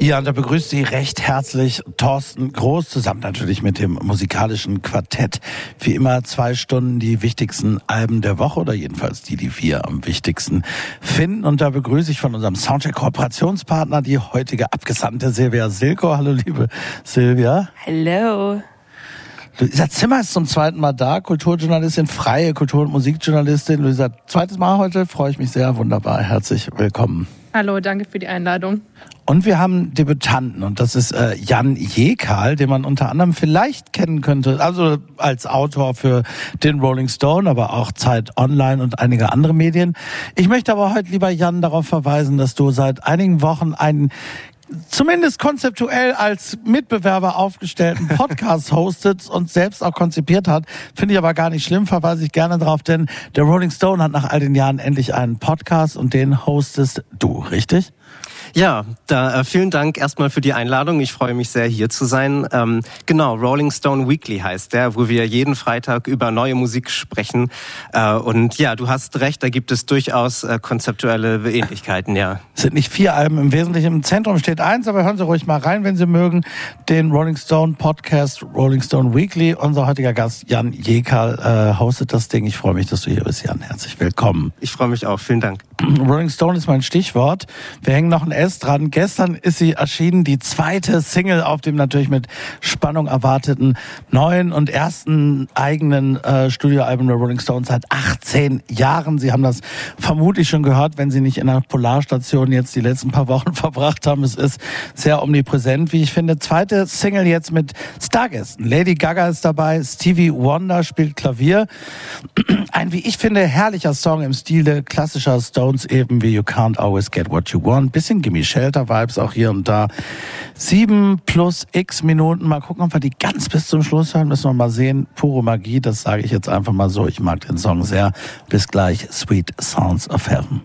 Ja, und da begrüßt Sie recht herzlich Thorsten Groß, zusammen natürlich mit dem musikalischen Quartett. Wie immer zwei Stunden die wichtigsten Alben der Woche oder jedenfalls die, die wir am wichtigsten finden. Und da begrüße ich von unserem Soundcheck-Kooperationspartner die heutige Abgesandte Silvia Silko. Hallo, liebe Silvia. Hallo. Luisa Zimmer ist zum zweiten Mal da, Kulturjournalistin, freie Kultur- und Musikjournalistin. Luisa, zweites Mal heute, freue ich mich sehr, wunderbar, herzlich willkommen. Hallo, danke für die Einladung. Und wir haben Debütanten und das ist äh, Jan Jekal, den man unter anderem vielleicht kennen könnte, also als Autor für den Rolling Stone, aber auch Zeit Online und einige andere Medien. Ich möchte aber heute lieber Jan darauf verweisen, dass du seit einigen Wochen einen zumindest konzeptuell als Mitbewerber aufgestellten Podcast hostet und selbst auch konzipiert hat. Finde ich aber gar nicht schlimm, verweise ich gerne drauf, denn der Rolling Stone hat nach all den Jahren endlich einen Podcast und den hostest du, richtig? Ja, da, äh, vielen Dank erstmal für die Einladung. Ich freue mich sehr, hier zu sein. Ähm, genau, Rolling Stone Weekly heißt der, wo wir jeden Freitag über neue Musik sprechen. Äh, und ja, du hast recht, da gibt es durchaus äh, konzeptuelle Ähnlichkeiten, ja. Es sind nicht vier Alben, im Wesentlichen im Zentrum steht eins, aber hören Sie ruhig mal rein, wenn Sie mögen. Den Rolling Stone Podcast Rolling Stone Weekly. Unser heutiger Gast Jan Jekal äh, hostet das Ding. Ich freue mich, dass du hier bist, Jan. Herzlich willkommen. Ich freue mich auch. Vielen Dank. Rolling Stone ist mein Stichwort. Wir hängen noch ein S dran. Gestern ist sie erschienen, die zweite Single auf dem natürlich mit Spannung erwarteten neuen und ersten eigenen äh, Studioalbum der Rolling Stones seit 18 Jahren. Sie haben das vermutlich schon gehört, wenn Sie nicht in einer Polarstation jetzt die letzten paar Wochen verbracht haben. Es ist sehr omnipräsent, wie ich finde. Zweite Single jetzt mit Stargästen. Lady Gaga ist dabei, Stevie Wonder spielt Klavier. Ein, wie ich finde, herrlicher Song im Stil der klassischer Stones eben wie You Can't Always Get What You Want. Bisschen Gimme Shelter Vibes auch hier und da. Sieben plus x Minuten. Mal gucken, ob wir die ganz bis zum Schluss hören. Müssen wir mal sehen. Pure Magie, das sage ich jetzt einfach mal so. Ich mag den Song sehr. Bis gleich. Sweet Sounds of Heaven.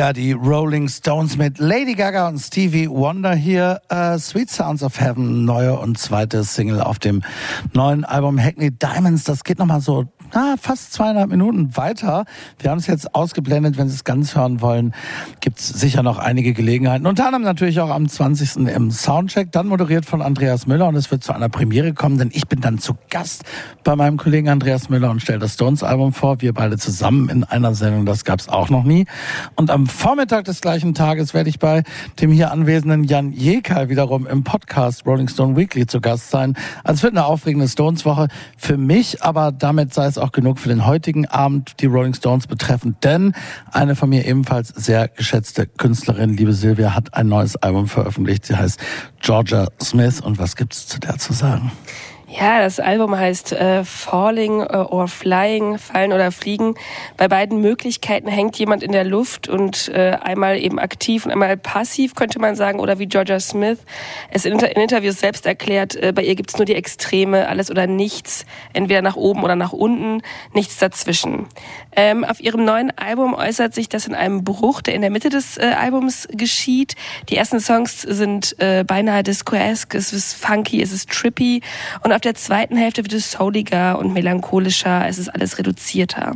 Ja, die Rolling Stones mit Lady Gaga und Stevie Wonder hier. Äh, Sweet Sounds of Heaven, neue und zweite Single auf dem neuen Album Hackney Diamonds. Das geht nochmal so na, fast zweieinhalb Minuten weiter. Wir haben es jetzt ausgeblendet. Wenn Sie es ganz hören wollen, gibt es sicher noch einige Gelegenheiten. Unter anderem natürlich auch am 20. im Soundcheck, dann moderiert von Andreas Müller und es wird zu einer Premiere kommen, denn ich bin dann zu Gast bei meinem Kollegen Andreas Müller und stelle das Stones-Album vor. Wir beide zusammen in einer Sendung, das gab es auch noch nie. Und am Vormittag des gleichen Tages werde ich bei dem hier anwesenden Jan Jekal wiederum im Podcast Rolling Stone Weekly zu Gast sein. Also es wird eine aufregende Stones-Woche für mich, aber damit sei es auch genug für den heutigen Abend, die Rolling Stones betreffend, denn eine von mir ebenfalls sehr geschätzte Künstlerin, liebe Silvia, hat ein neues Album veröffentlicht. Sie heißt Georgia Smith und was gibt's zu der zu sagen? Ja, das Album heißt äh, Falling äh, or Flying, Fallen oder Fliegen. Bei beiden Möglichkeiten hängt jemand in der Luft und äh, einmal eben aktiv und einmal passiv, könnte man sagen, oder wie Georgia Smith es in, in Interviews selbst erklärt, äh, bei ihr gibt's nur die Extreme, alles oder nichts, entweder nach oben oder nach unten, nichts dazwischen. Ähm, auf ihrem neuen Album äußert sich das in einem Bruch, der in der Mitte des äh, Albums geschieht. Die ersten Songs sind äh, beinahe disco-esque, es ist funky, es ist trippy und auf der zweiten Hälfte wird es souliger und melancholischer, es ist alles reduzierter.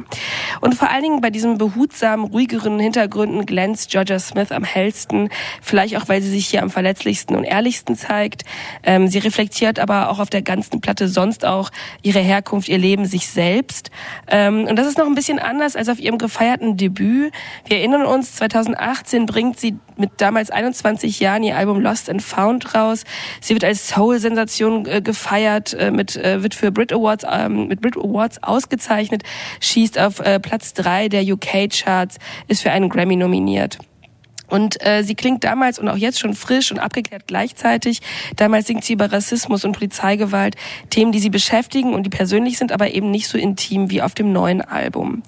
Und vor allen Dingen bei diesen behutsamen, ruhigeren Hintergründen glänzt Georgia Smith am hellsten, vielleicht auch, weil sie sich hier am verletzlichsten und ehrlichsten zeigt. Ähm, sie reflektiert aber auch auf der ganzen Platte sonst auch ihre Herkunft, ihr Leben, sich selbst. Ähm, und das ist noch ein bisschen anders als auf ihrem gefeierten Debüt. Wir erinnern uns, 2018 bringt sie mit damals 21 Jahren ihr Album Lost and Found raus. Sie wird als Soul-Sensation äh, gefeiert, äh, mit, äh, wird für Brit Awards, ähm, mit Brit Awards ausgezeichnet, schießt auf äh, Platz drei der UK-Charts, ist für einen Grammy nominiert. Und äh, sie klingt damals und auch jetzt schon frisch und abgeklärt gleichzeitig. Damals singt sie über Rassismus und Polizeigewalt, Themen, die sie beschäftigen und die persönlich sind, aber eben nicht so intim wie auf dem neuen Album.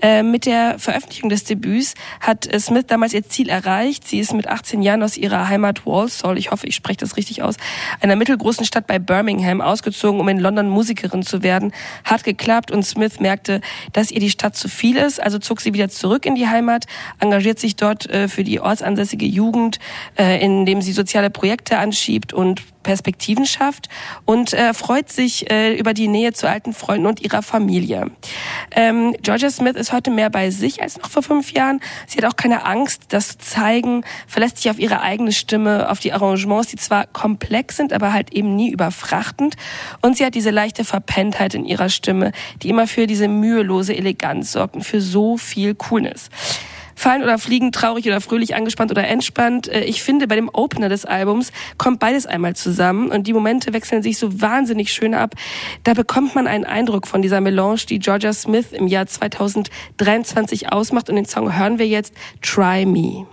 Äh, mit der Veröffentlichung des Debüts hat äh, Smith damals ihr Ziel erreicht. Sie ist mit 18 Jahren aus ihrer Heimat Walsall, ich hoffe, ich spreche das richtig aus, einer mittelgroßen Stadt bei Birmingham ausgezogen, um in London Musikerin zu werden. Hat geklappt und Smith merkte, dass ihr die Stadt zu viel ist, also zog sie wieder zurück in die Heimat, engagiert sich dort äh, für die die ortsansässige Jugend, äh, indem sie soziale Projekte anschiebt und Perspektiven schafft und äh, freut sich äh, über die Nähe zu alten Freunden und ihrer Familie. Ähm, Georgia Smith ist heute mehr bei sich als noch vor fünf Jahren. Sie hat auch keine Angst, das zu zeigen, verlässt sich auf ihre eigene Stimme, auf die Arrangements, die zwar komplex sind, aber halt eben nie überfrachtend. Und sie hat diese leichte Verpenntheit in ihrer Stimme, die immer für diese mühelose Eleganz sorgt und für so viel Coolness. Fallen oder Fliegen, traurig oder fröhlich, angespannt oder entspannt. Äh, ich finde, bei dem Opener des Albums kommt beides einmal zusammen und die Momente wechseln sich so wahnsinnig schön ab. Da bekommt man einen Eindruck von dieser Melange, die Georgia Smith im Jahr 2023 ausmacht und den Song hören wir jetzt Try Me.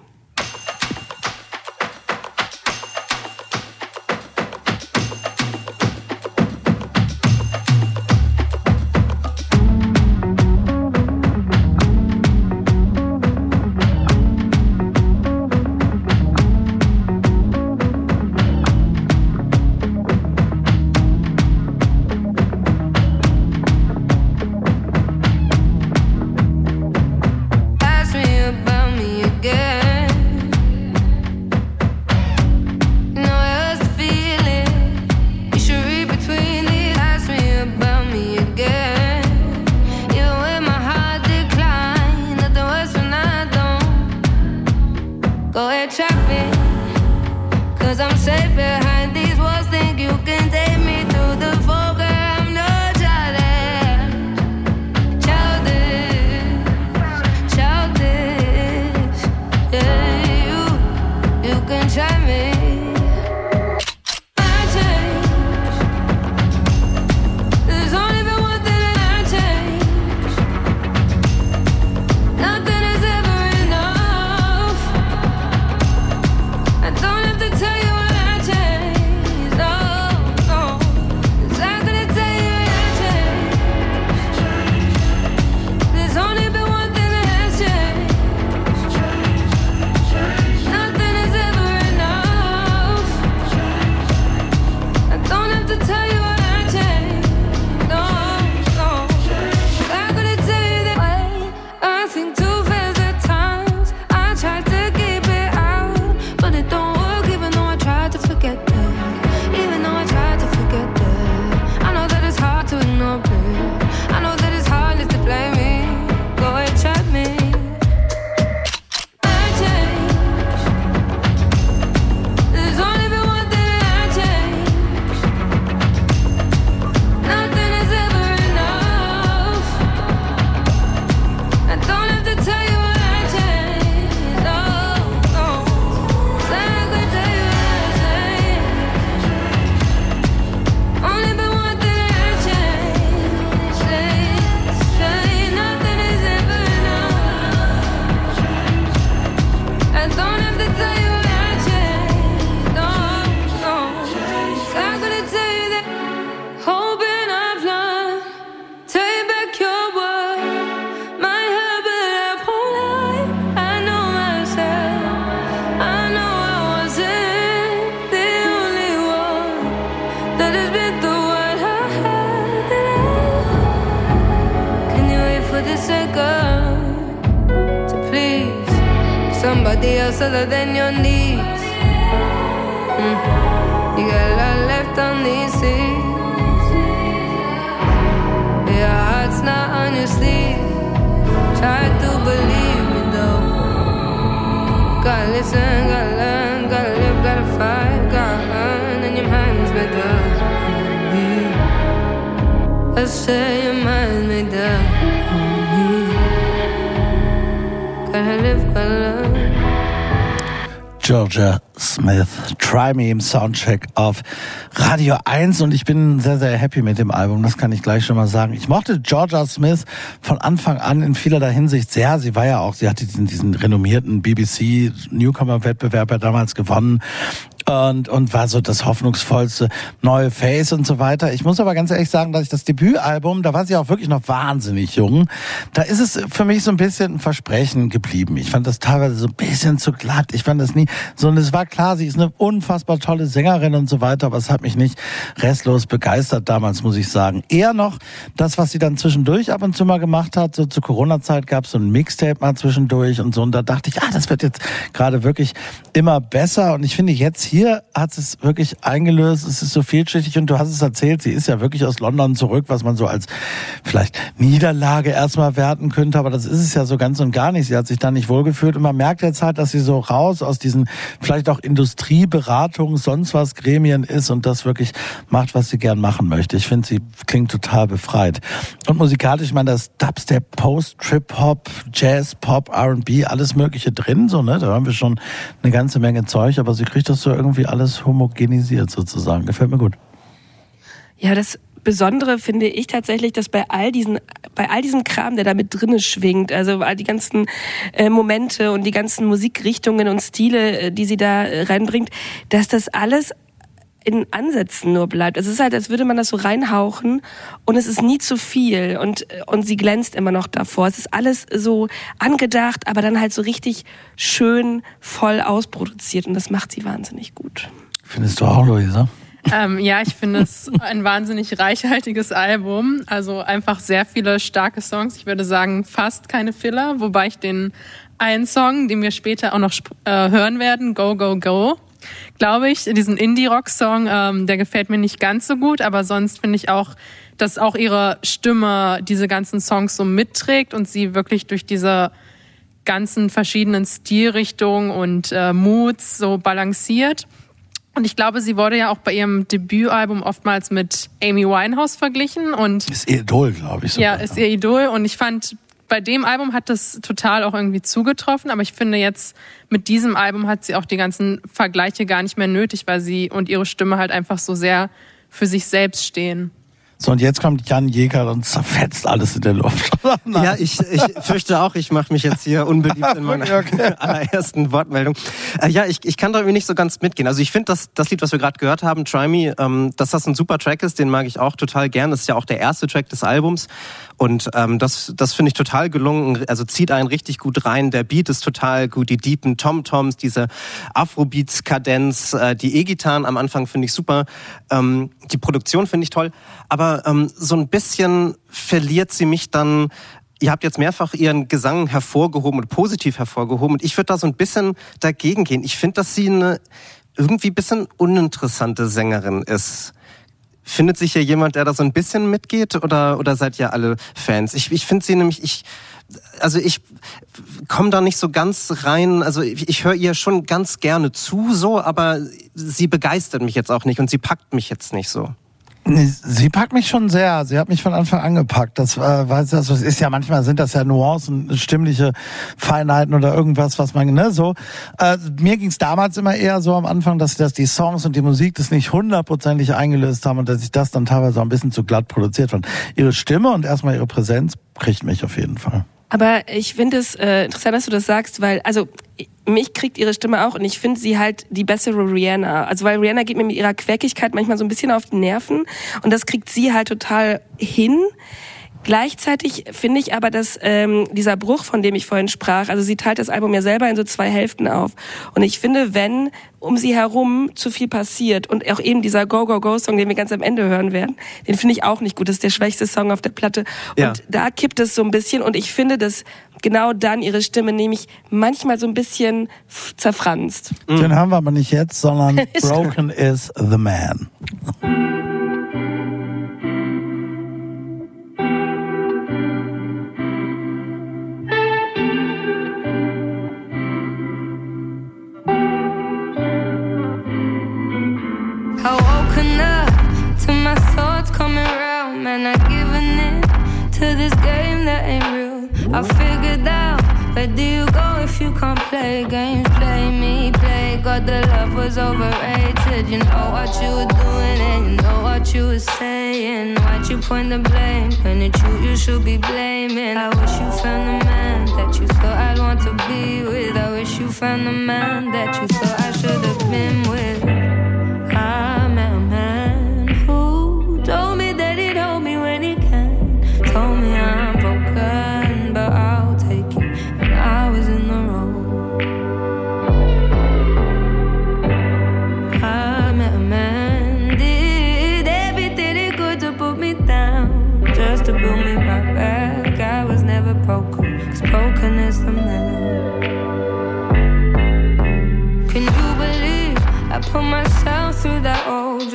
To believe me though. Gotta listen, gotta learn, gotta live, gotta fight, gotta earn, and your mind's made up. Let's say your mind's made up. Georgia Smith, Try Me im Soundcheck auf Radio 1 und ich bin sehr, sehr happy mit dem Album, das kann ich gleich schon mal sagen. Ich mochte Georgia Smith von Anfang an in vielerlei Hinsicht sehr. Sie war ja auch, sie hatte diesen, diesen renommierten BBC Newcomer-Wettbewerb ja damals gewonnen und, und war so das hoffnungsvollste neue Face und so weiter. Ich muss aber ganz ehrlich sagen, dass ich das Debütalbum, da war sie auch wirklich noch wahnsinnig jung, da ist es für mich so ein bisschen ein Versprechen geblieben. Ich fand das teilweise so ein bisschen zu glatt. Ich fand das nie so, und es war klar, sie ist eine unfassbar tolle Sängerin und so weiter, aber es hat mich nicht restlos begeistert damals, muss ich sagen. Eher noch das, was sie dann zwischendurch ab und zu mal gemacht hat. So zur Corona-Zeit gab es so ein Mixtape mal zwischendurch und so. Und da dachte ich, ah, das wird jetzt gerade wirklich immer besser. Und ich finde jetzt hier hier hat es wirklich eingelöst. Es ist so vielschichtig und du hast es erzählt, sie ist ja wirklich aus London zurück, was man so als vielleicht Niederlage erstmal werten könnte, aber das ist es ja so ganz und gar nicht. Sie hat sich da nicht wohlgefühlt und man merkt jetzt halt, dass sie so raus aus diesen vielleicht auch Industrieberatung, sonst was Gremien ist und das wirklich macht, was sie gern machen möchte. Ich finde, sie klingt total befreit. Und musikalisch, ich meine, das Dubstep, Post, Trip Hop, Jazz, Pop, R&B, alles Mögliche drin, so, ne? Da haben wir schon eine ganze Menge Zeug, aber sie kriegt das so irgendwie irgendwie alles homogenisiert sozusagen. Gefällt mir gut. Ja, das Besondere finde ich tatsächlich, dass bei all diesen, bei all diesem Kram, der da mit drinne schwingt, also all die ganzen äh, Momente und die ganzen Musikrichtungen und Stile, äh, die sie da äh, reinbringt, dass das alles in Ansätzen nur bleibt. Es ist halt, als würde man das so reinhauchen und es ist nie zu viel und, und sie glänzt immer noch davor. Es ist alles so angedacht, aber dann halt so richtig schön voll ausproduziert und das macht sie wahnsinnig gut. Findest du auch, Luisa? Ähm, ja, ich finde es ein wahnsinnig reichhaltiges Album. Also einfach sehr viele starke Songs. Ich würde sagen, fast keine Filler, wobei ich den einen Song, den wir später auch noch äh, hören werden, Go, Go, Go, glaube ich. Diesen Indie-Rock-Song, ähm, der gefällt mir nicht ganz so gut, aber sonst finde ich auch, dass auch ihre Stimme diese ganzen Songs so mitträgt und sie wirklich durch diese ganzen verschiedenen Stilrichtungen und äh, Moods so balanciert. Und ich glaube, sie wurde ja auch bei ihrem Debütalbum oftmals mit Amy Winehouse verglichen und ist ihr Idol, glaube ich. Sogar. Ja, ist ihr Idol und ich fand bei dem Album hat das total auch irgendwie zugetroffen, aber ich finde jetzt mit diesem Album hat sie auch die ganzen Vergleiche gar nicht mehr nötig, weil sie und ihre Stimme halt einfach so sehr für sich selbst stehen. So, und jetzt kommt Jan Jäger und zerfetzt alles in der Luft. ja, ich, ich fürchte auch, ich mache mich jetzt hier unbeliebt in meiner allerersten Wortmeldung. Äh, ja, ich, ich kann da irgendwie nicht so ganz mitgehen. Also ich finde, das, das Lied, was wir gerade gehört haben, Try Me, ähm, dass das ein super Track ist, den mag ich auch total gern. Das ist ja auch der erste Track des Albums. Und ähm, das, das finde ich total gelungen. Also zieht einen richtig gut rein. Der Beat ist total gut. Die deepen Tom-Toms, diese Afrobeats-Kadenz, äh, die E-Gitarren am Anfang finde ich super. Ähm, die Produktion finde ich toll. Aber ähm, so ein bisschen verliert sie mich dann Ihr habt jetzt mehrfach Ihren Gesang hervorgehoben und positiv hervorgehoben. Und ich würde da so ein bisschen dagegen gehen. Ich finde, dass sie eine irgendwie bisschen uninteressante Sängerin ist. Findet sich hier jemand, der da so ein bisschen mitgeht oder, oder seid ihr alle Fans? Ich, ich finde sie nämlich, ich, also ich komme da nicht so ganz rein. Also ich, ich höre ihr schon ganz gerne zu, so, aber sie begeistert mich jetzt auch nicht und sie packt mich jetzt nicht so. Sie packt mich schon sehr. Sie hat mich von Anfang an gepackt. Das, äh, weiß das ist ja manchmal sind das ja Nuancen, stimmliche Feinheiten oder irgendwas, was man ne so. Äh, mir ging es damals immer eher so am Anfang, dass, dass die Songs und die Musik das nicht hundertprozentig eingelöst haben und dass ich das dann teilweise auch ein bisschen zu glatt produziert fand. Ihre Stimme und erstmal ihre Präsenz kriegt mich auf jeden Fall. Aber ich finde es äh, interessant, dass du das sagst, weil, also mich kriegt ihre Stimme auch und ich finde sie halt die bessere Rihanna. Also weil Rihanna geht mir mit ihrer Quäkigkeit manchmal so ein bisschen auf die Nerven und das kriegt sie halt total hin. Gleichzeitig finde ich aber, dass ähm, dieser Bruch, von dem ich vorhin sprach, also sie teilt das Album ja selber in so zwei Hälften auf. Und ich finde, wenn um sie herum zu viel passiert und auch eben dieser Go Go Go Song, den wir ganz am Ende hören werden, den finde ich auch nicht gut. Das ist der schwächste Song auf der Platte. Und Ja. da kippt es so ein bisschen und ich finde, dass genau dann ihre Stimme nämlich manchmal so ein bisschen zerfranst. Den haben wir aber nicht jetzt, sondern Broken is the Man. I woken up to my thoughts coming round, man. I given in to this game that ain't real. I figured out where do you go if you can't play games? Play me, play God. The love was overrated. You know what you were doing and you know what you were saying. Why'd you point the blame when it's you you should be blaming? I wish you found the man that you thought I'd want to be with. I wish you found the man that you thought I should have been with.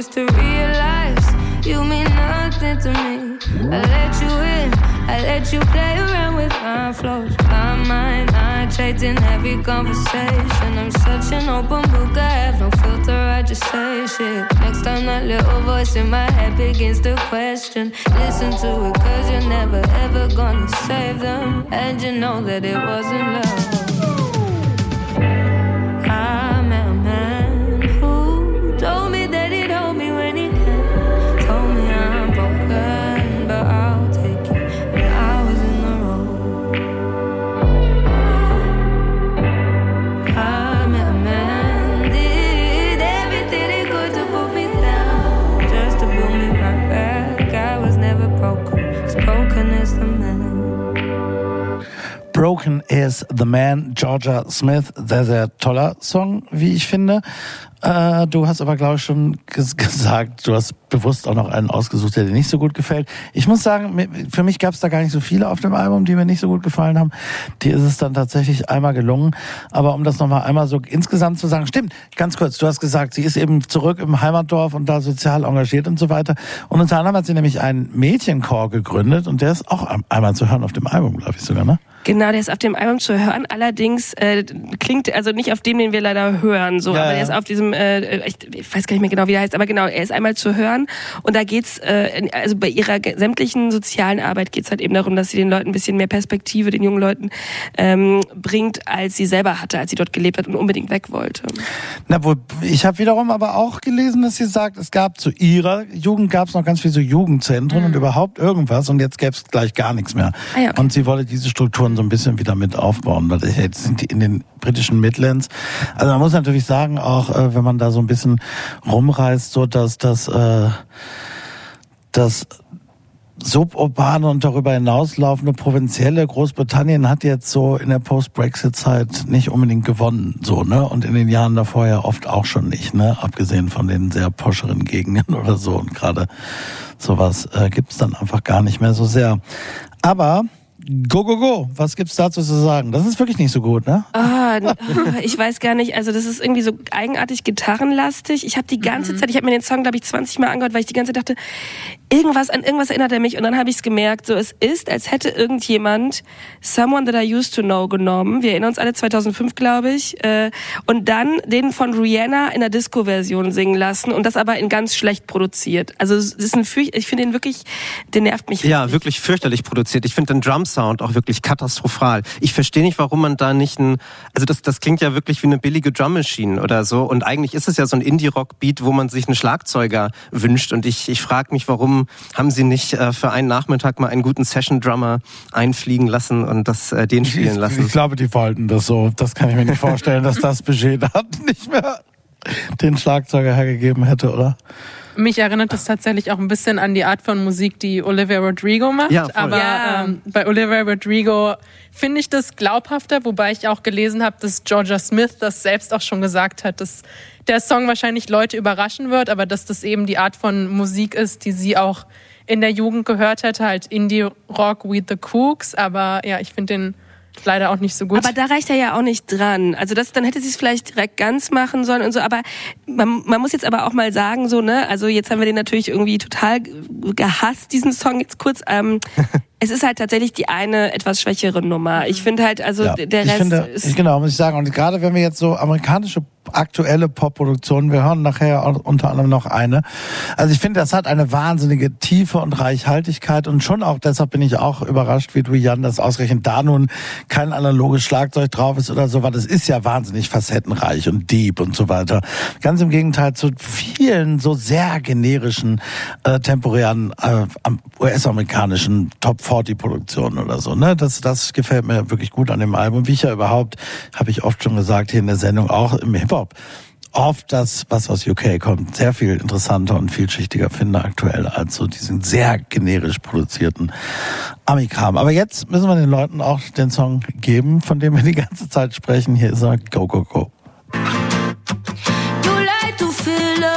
To realize you mean nothing to me? I let you in, I let you play around with my flows, my mind. I trade in every conversation. I'm such an open book, I have no filter, I just say shit. Next time that little voice in my head begins to question, listen to it, cause you're never ever gonna save them. And you know that it wasn't love. Broken is the Man, Georgia Smith. Sehr, sehr toller Song, wie ich finde. Äh, du hast aber, glaube ich, schon ges gesagt, du hast bewusst auch noch einen ausgesucht, der dir nicht so gut gefällt. Ich muss sagen, für mich gab es da gar nicht so viele auf dem Album, die mir nicht so gut gefallen haben. Die ist es dann tatsächlich einmal gelungen. Aber um das nochmal einmal so insgesamt zu sagen, stimmt, ganz kurz, du hast gesagt, sie ist eben zurück im Heimatdorf und da sozial engagiert und so weiter. Und unter anderem hat sie nämlich einen Mädchenchor gegründet und der ist auch einmal zu hören auf dem Album, glaube ich sogar, ne? Genau, der ist auf dem Album zu hören. Allerdings äh, klingt also nicht auf dem, den wir leider hören, so, Ja, aber der ist auf diesem, äh, ich, ich weiß gar nicht mehr genau, wie der heißt, aber genau, er ist einmal zu hören und da geht's, äh, also bei ihrer sämtlichen sozialen Arbeit geht's halt eben darum, dass sie den Leuten ein bisschen mehr Perspektive, den jungen Leuten ähm, bringt, als sie selber hatte, als sie dort gelebt hat und unbedingt weg wollte. Na, wo, ich habe wiederum aber auch gelesen, dass sie sagt, es gab zu ihrer Jugend gab es noch ganz viel so Jugendzentren und überhaupt irgendwas und jetzt gäbe es gleich gar nichts mehr. Ah ja, okay. Und sie wollte diese Strukturen so ein bisschen wieder mit aufbauen. Weil Jetzt sind die in den britischen Midlands. Also man muss natürlich sagen, auch äh, wenn man da so ein bisschen rumreist, so dass das äh, das suburbane und darüber hinauslaufende provinzielle Großbritannien hat jetzt so in der Post-Brexit-Zeit nicht unbedingt gewonnen, so, ne? Und in den Jahren davor ja oft auch schon nicht, ne? Abgesehen von den sehr poscheren Gegenden oder so. Und gerade sowas äh, gibt's dann einfach gar nicht mehr so sehr. Aber go, go, go, was gibt's dazu zu sagen? Das ist wirklich nicht so gut, ne? Ah, ich weiß gar nicht. Also das ist irgendwie so eigenartig gitarrenlastig. Ich habe die ganze Zeit, ich habe mir den Song glaube ich 20 Mal angehört, weil ich die ganze Zeit dachte, irgendwas an irgendwas erinnert er mich. Und dann habe ich es gemerkt, so es ist, als hätte irgendjemand Someone That I Used to Know genommen. Wir erinnern uns alle 2005, glaube ich, äh, und dann den von Rihanna in der Disco-Version singen lassen und das aber in ganz schlecht produziert. Also es ist ein, ich finde den wirklich, der nervt mich. Ja, wirklich fürchterlich produziert. Ich finde den Drum-Sound auch wirklich katastrophal. Ich verstehe nicht, warum man da nicht ein, also das, das klingt ja wirklich wie eine billige Drum-Machine oder so. Und eigentlich ist es ja so ein Indie-Rock-Beat, wo man sich einen Schlagzeuger wünscht. Und ich, ich frage mich, warum haben sie nicht äh, für einen Nachmittag mal einen guten Session-Drummer einfliegen lassen und das äh, den spielen Ich, lassen? ich glaube, die wollten das so. Das kann ich mir nicht vorstellen, dass das Budget da nicht mehr den Schlagzeuger hergegeben hätte, oder? Mich erinnert es tatsächlich auch ein bisschen an die Art von Musik, die Olivia Rodrigo macht. Ja, voll. aber Ja. ähm, bei Olivia Rodrigo finde ich das glaubhafter, wobei ich auch gelesen habe, dass Georgia Smith das selbst auch schon gesagt hat, dass der Song wahrscheinlich Leute überraschen wird, aber dass das eben die Art von Musik ist, die sie auch in der Jugend gehört hätte, halt Indie-Rock with the Cooks. Aber ja, ich finde den leider auch nicht so gut. Aber da reicht er ja auch nicht dran. Also das, dann hätte sie es vielleicht direkt ganz machen sollen und so. Aber man, man muss jetzt aber auch mal sagen, so ne, also jetzt haben wir den natürlich irgendwie total gehasst, diesen Song jetzt kurz. Ähm, es ist halt tatsächlich die eine etwas schwächere Nummer. Ich finde halt, also Ja, der ich Rest finde, ist genau, muss ich sagen. Und gerade wenn wir jetzt so amerikanische aktuelle Popproduktionen, wir hören nachher unter anderem noch eine. Also ich finde, das hat eine wahnsinnige Tiefe und Reichhaltigkeit und schon auch, deshalb bin ich auch überrascht, wie du, Jan, dass ausgerechnet da nun kein analoges Schlagzeug drauf ist oder so, weil das ist ja wahnsinnig facettenreich und deep und so weiter. Ganz im Gegenteil zu vielen so sehr generischen, äh, temporären äh, am- US-amerikanischen Top 40 Produktionen oder so. Ne? Das, das gefällt mir wirklich gut an dem Album. Wie ich ja überhaupt, habe ich oft schon gesagt hier in der Sendung, auch im Hip-Hop oft das, was aus UK kommt, sehr viel interessanter und vielschichtiger finde aktuell als so diesen sehr generisch produzierten Amikram. Aber jetzt müssen wir den Leuten auch den Song geben, von dem wir die ganze Zeit sprechen. Hier ist er, Go, Go, Go. You like to feel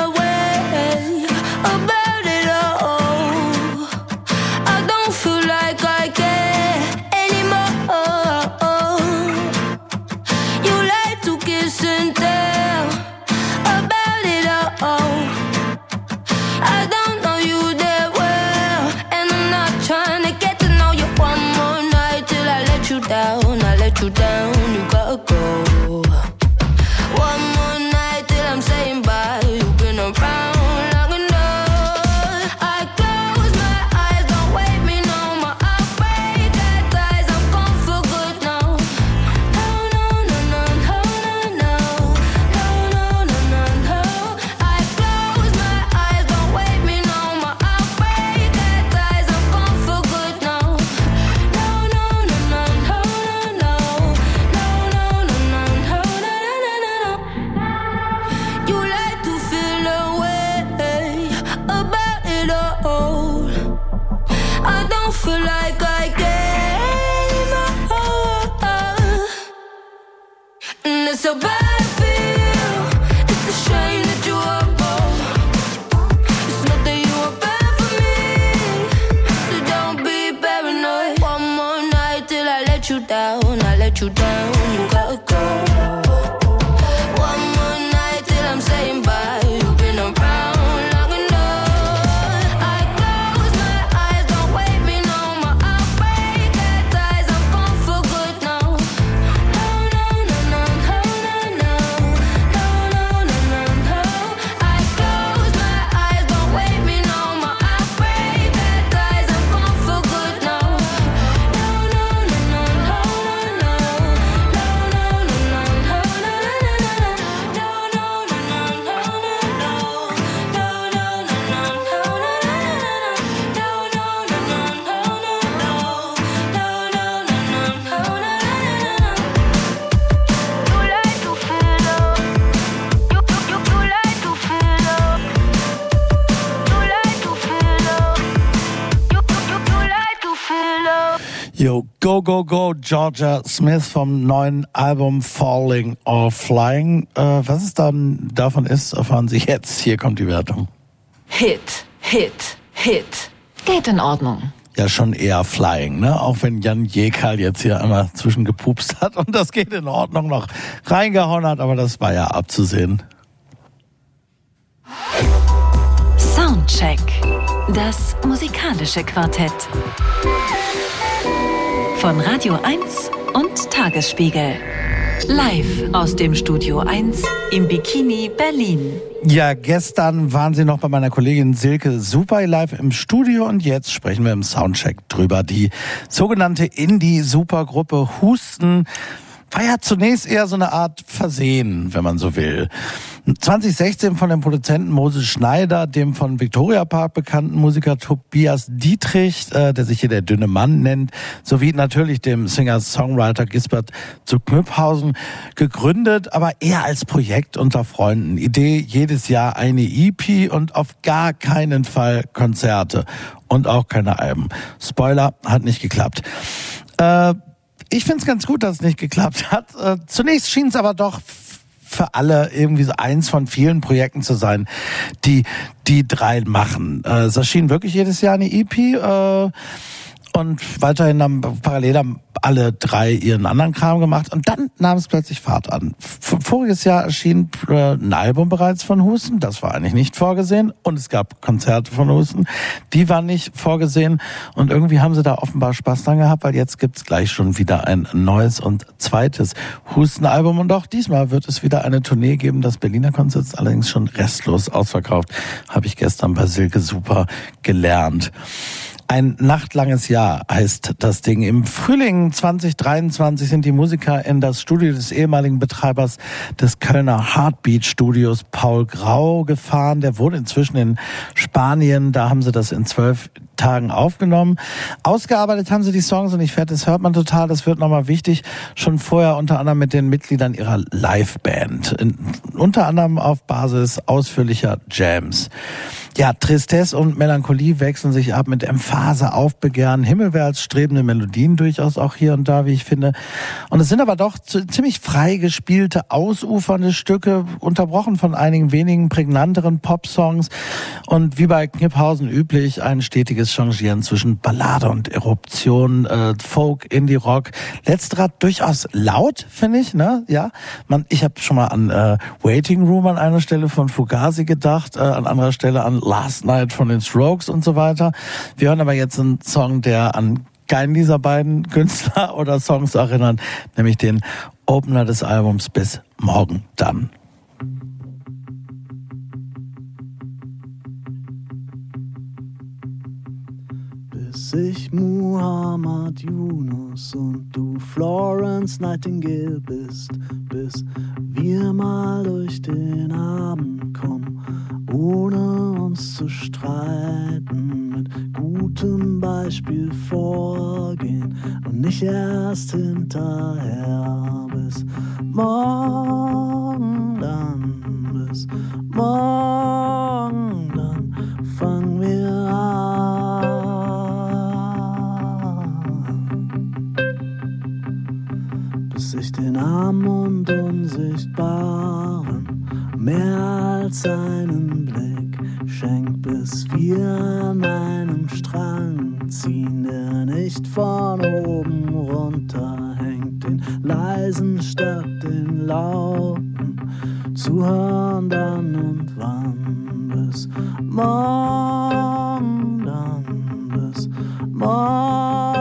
Go, Go, Go, Georgia Smith vom neuen Album Falling or Flying. Äh, was es dann davon ist, erfahren Sie jetzt. Hier kommt die Wertung. Hit, Hit, Hit. Geht in Ordnung. Ja, schon eher Flying, ne? Auch wenn Jan Jekal jetzt hier einmal zwischengepupst hat und das geht in Ordnung noch reingehauen hat, aber das war ja abzusehen. Soundcheck. Das musikalische Quartett. Von Radio 1 und Tagesspiegel. Live aus dem Studio 1 im Bikini Berlin. Ja, gestern waren Sie noch bei meiner Kollegin Silke Super live im Studio und jetzt sprechen wir im Soundcheck drüber. Die sogenannte Indie-Supergruppe Husten war ja zunächst eher so eine Art Versehen, wenn man so will. 2016 von dem Produzenten Moses Schneider, dem von Victoria Park bekannten Musiker Tobias Dietrich, äh, der sich hier der dünne Mann nennt, sowie natürlich dem Singer-Songwriter Gisbert zu Knüpphausen gegründet, aber eher als Projekt unter Freunden. Idee jedes Jahr eine EP und auf gar keinen Fall Konzerte und auch keine Alben. Spoiler, hat nicht geklappt. Äh, ich finde es ganz gut, dass es nicht geklappt hat. Äh, zunächst schien es aber doch für alle irgendwie so eins von vielen Projekten zu sein, die die drei machen. Äh, es erschien wirklich jedes Jahr eine EP äh, und weiterhin haben parallel haben alle drei ihren anderen Kram gemacht. Und dann nahm es plötzlich Fahrt an. Voriges Jahr erschien äh, ein Album bereits von Husten, das war eigentlich nicht vorgesehen. Und es gab Konzerte von Husten, die waren nicht vorgesehen. Und irgendwie haben sie da offenbar Spaß dran gehabt, weil jetzt gibt's gleich schon wieder ein neues und zweites Husten-Album. Und auch diesmal wird es wieder eine Tournee geben. Das Berliner Konzert ist allerdings schon restlos ausverkauft, habe ich gestern bei Silke Super gelernt. Ein nachtlanges Jahr heißt das Ding. Im Frühling 2023 sind die Musiker in das Studio des ehemaligen Betreibers des Kölner Heartbeat Studios Paul Grau gefahren. Der wohnt inzwischen in Spanien. Da haben sie das in zwölf Tagen aufgenommen. Ausgearbeitet haben sie die Songs und ich fährt, das hört man total, das wird nochmal wichtig, schon vorher unter anderem mit den Mitgliedern ihrer Liveband. unter anderem auf Basis ausführlicher Jams. Ja, Tristesse und Melancholie wechseln sich ab mit Emphase, Aufbegehren, himmelwärts Melodien durchaus auch hier und da, wie ich finde. Und es sind aber doch ziemlich frei gespielte, ausufernde Stücke, unterbrochen von einigen wenigen prägnanteren Popsongs und wie bei Kniphausen üblich ein stetiges Changieren zwischen Ballade und Eruption, äh, Folk, Indie-Rock. Letzterer durchaus laut, finde ich, ne? Ja, man, ich habe schon mal an äh, Waiting Room an einer Stelle von Fugazi gedacht, äh, an anderer Stelle an Last Night von den Strokes und so weiter. Wir hören aber jetzt einen Song, der an keinen dieser beiden Künstler oder Songs erinnert, nämlich den Opener des Albums Bis morgen dann. Ich Muhammad Yunus und du Florence Nightingale bist, bis wir mal durch den Abend kommen ohne uns zu streiten, mit gutem Beispiel vorgehen und nicht erst hinterher bis morgen dann, bis morgen dann fangen wir an, bis ich den Arm und Unsichtbaren mehr als einen Blick schenkt, bis wir an einem Strang ziehen, der nicht von oben runterhängt, den leisen statt den lauten, zuhören dann und wann bis morgen dann, bis morgen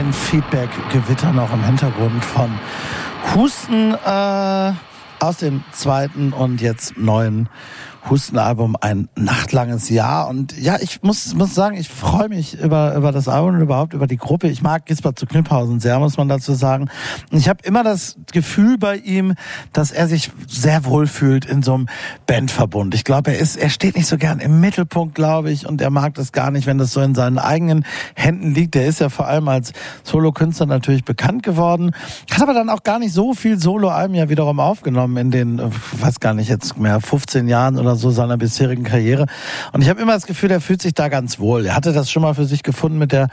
Ein Feedback-Gewitter noch im Hintergrund von Husten äh, aus dem zweiten und jetzt neuen Hustenalbum ein nachtlanges Jahr. Und ja, ich muss, muss sagen, ich freue mich über, über das Album und überhaupt über die Gruppe. Ich mag Gisbert zu Kniphausen sehr, muss man dazu sagen. Und ich habe immer das Gefühl bei ihm, dass er sich sehr wohl fühlt in so einem Bandverbund. Ich glaube, er ist, er steht nicht so gern im Mittelpunkt, glaube ich, und er mag das gar nicht, wenn das so in seinen eigenen Händen liegt. Er ist ja vor allem als Solokünstler natürlich bekannt geworden, hat aber dann auch gar nicht so viel Soloalben ja wiederum aufgenommen in den, äh, weiß gar nicht jetzt mehr, 15 Jahren oder so seiner bisherigen Karriere. Und ich habe immer das Gefühl, er fühlt sich da ganz wohl. Er hatte das schon mal für sich gefunden mit der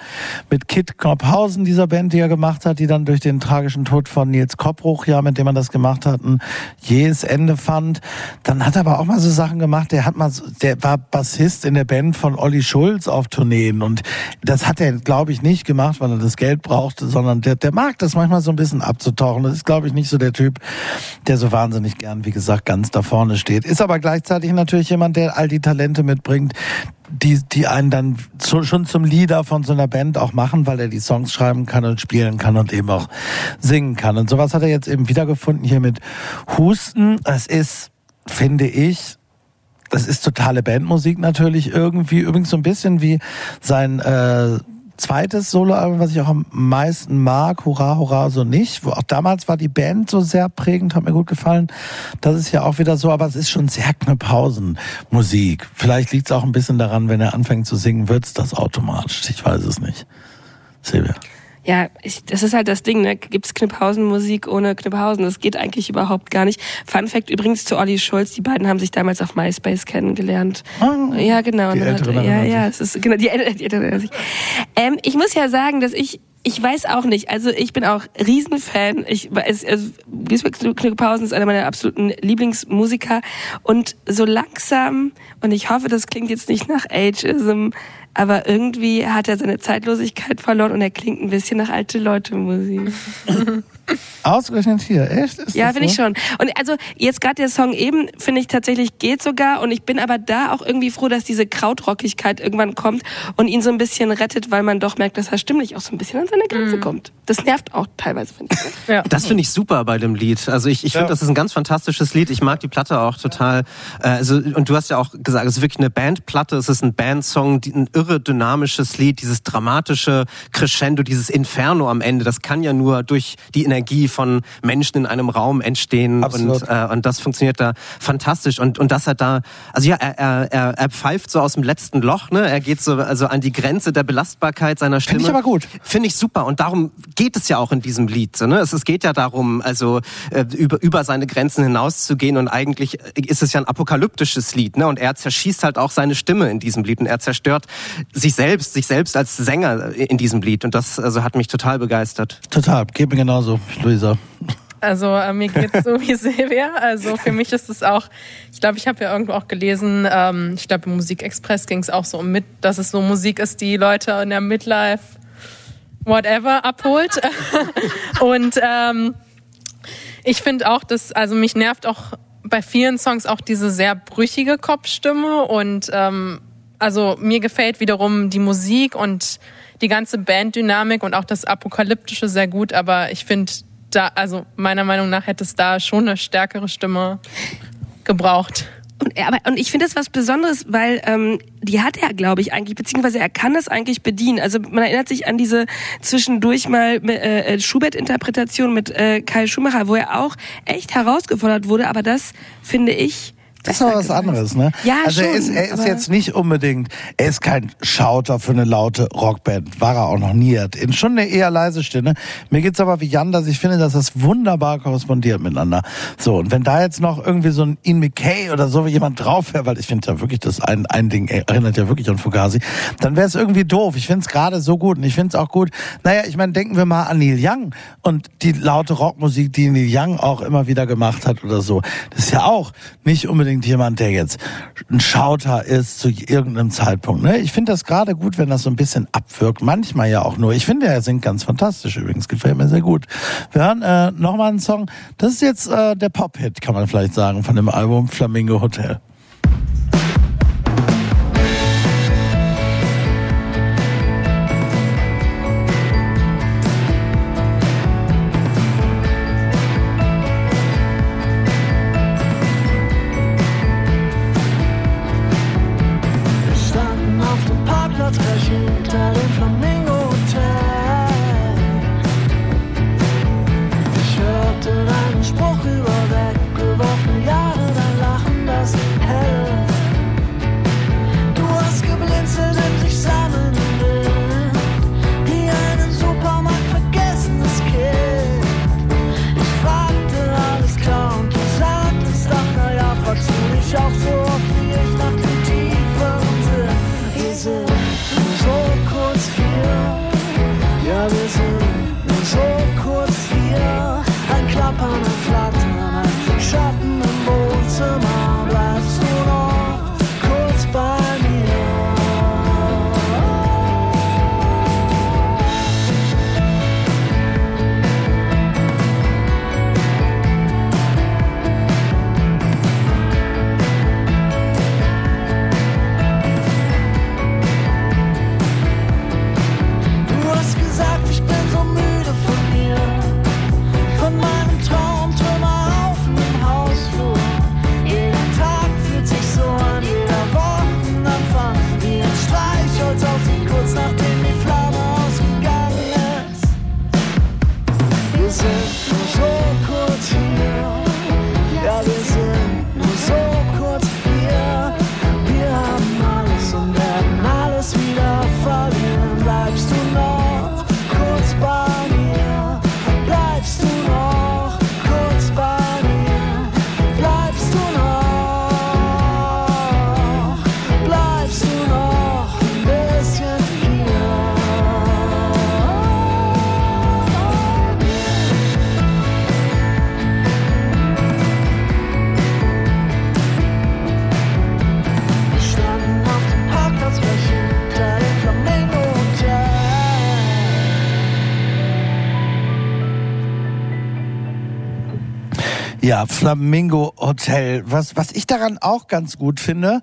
mit Kit Knorphausen, dieser Band, die er gemacht hat, die dann durch den tragischen Tod von Nils Koppruch, ja, mit dem er das gemacht hat, ein jähes Ende fand. Dann hat er aber auch mal so Sachen gemacht. Der hat mal, der war Bassist in der Band von Olli Schulz auf Tourneen und das hat er, glaube ich, nicht gemacht, weil er das Geld brauchte, sondern der, der mag das manchmal so ein bisschen abzutauchen. Das ist, glaube ich, nicht so der Typ, der so wahnsinnig gern, wie gesagt, ganz da vorne steht. Ist aber gleichzeitig natürlich jemand, der all die Talente mitbringt, die, die einen dann so, schon zum Leader von so einer Band auch machen, weil er die Songs schreiben kann und spielen kann und eben auch singen kann. Und sowas hat er jetzt eben wiedergefunden hier mit Husten. Es ist, finde ich, das ist totale Bandmusik natürlich irgendwie. Übrigens so ein bisschen wie sein äh, zweites Soloalbum, was ich auch am meisten mag, Hurra, Hurra, so nicht. Wo auch damals war die Band so sehr prägend, hat mir gut gefallen. Das ist ja auch wieder so, aber es ist schon sehr Knöpphausen-Musik. Vielleicht liegt es auch ein bisschen daran, wenn er anfängt zu singen, wird's das automatisch. Ich weiß es nicht. Silvia. Ja, ich, das ist halt das Ding, ne? Gibt's Kniphausen-Musik ohne Kniphausen? Das geht eigentlich überhaupt gar nicht. Fun Fact übrigens zu Olli Schulz, die beiden haben sich damals auf MySpace kennengelernt. Ah, ja, genau. die Älteren ja, erinnern ja, es ist genau die, die Älteren sich. Ähm, ich muss ja sagen, dass ich ich weiß auch nicht. Also ich bin auch Riesenfan. Ich weiß, also Kniphausen ist einer meiner absoluten Lieblingsmusiker und so langsam und ich hoffe, das klingt jetzt nicht nach Ageism, aber irgendwie hat er seine Zeitlosigkeit verloren und er klingt ein bisschen nach alte Leute Musik. Ausgerechnet hier, echt? Ist Ja, finde ich so? schon. Und also jetzt gerade der Song eben, finde ich tatsächlich geht sogar. Und ich bin aber da auch irgendwie froh, dass diese Krautrockigkeit irgendwann kommt und ihn so ein bisschen rettet, weil man doch merkt, dass er stimmlich auch so ein bisschen an seine Grenze kommt. Das nervt auch teilweise, finde ich. Ja. Das finde ich super bei dem Lied. Also ich, ich finde, Ja. das ist ein ganz fantastisches Lied. Ich mag die Platte auch total. Äh, also und du hast ja auch gesagt, es ist wirklich eine Bandplatte. Es ist ein Bandsong, die- ein irre dynamisches Lied, dieses dramatische Crescendo, dieses Inferno am Ende. Das kann ja nur durch die Energie von Menschen in einem Raum entstehen Absolut. und äh, und das funktioniert da fantastisch. Und und dass er da, also ja, er, er, er, pfeift so aus dem letzten Loch. Ne, er geht so also an die Grenze der Belastbarkeit seiner Stimme. Finde ich aber gut. Finde ich super. Und darum geht es ja auch in diesem Lied. Ne? es, es geht ja darum, also äh, über, über seine Grenzen hinauszugehen. Und eigentlich ist es ja ein apokalyptisches Lied. Ne? Und er zerschießt halt auch seine Stimme in diesem Lied. Und er zerstört sich selbst, sich selbst als Sänger in diesem Lied. Und das also hat mich total begeistert. Total, geht mir genauso, Luisa. Also äh, mir geht's so wie Silvia. Also für mich ist es auch, ich glaube, ich habe ja irgendwo auch gelesen, ähm, ich glaube im Musikexpress ging es auch so um mit, dass es so Musik ist, die Leute in der Midlife whatever abholt. Und ähm, ich finde auch, dass, also mich nervt auch bei vielen Songs auch diese sehr brüchige Kopfstimme und ähm, also mir gefällt wiederum die Musik und die ganze Banddynamik und auch das Apokalyptische sehr gut, aber ich finde da, also meiner Meinung nach hätte es da schon eine stärkere Stimme gebraucht. Und, er- aber, und ich finde das was Besonderes, weil ähm, die hat er, glaube ich, eigentlich, beziehungsweise er kann das eigentlich bedienen. Also man erinnert sich an diese zwischendurch mal äh, Schubert-Interpretation mit äh, Kai Schumacher, wo er auch echt herausgefordert wurde, aber das finde ich. Das ist aber was anderes, ne? Ja, also er schon, ist, er ist jetzt nicht unbedingt, er ist kein Schauter für eine laute Rockband, war er auch noch nie. Er hat in- schon eine eher leise Stimme. Mir geht's aber wie Jan, dass ich finde, dass das wunderbar korrespondiert miteinander. So, und wenn da jetzt noch irgendwie so ein Ian McKay oder so jemand drauf wäre, weil ich finde ja wirklich, das ein, ein Ding erinnert ja wirklich an Fugazi, dann wäre es irgendwie doof. Ich finde es gerade so gut und ich finde es auch gut. Naja, ich meine, denken wir mal an Neil Young und die laute Rockmusik, die Neil Young auch immer wieder gemacht hat oder so. Das ist ja auch nicht unbedingt jemand, der jetzt ein Schauter ist zu irgendeinem Zeitpunkt. Ne? Ich finde das gerade gut, wenn das so ein bisschen abwirkt. Manchmal ja auch nur. Ich finde, er singt ganz fantastisch übrigens. Gefällt mir sehr gut. Wir hören äh, nochmal einen Song. Das ist jetzt äh, der Pop-Hit, kann man vielleicht sagen, von dem Album Flamingo Hotel. Ja, Flamingo Hotel. Was, was ich daran auch ganz gut finde,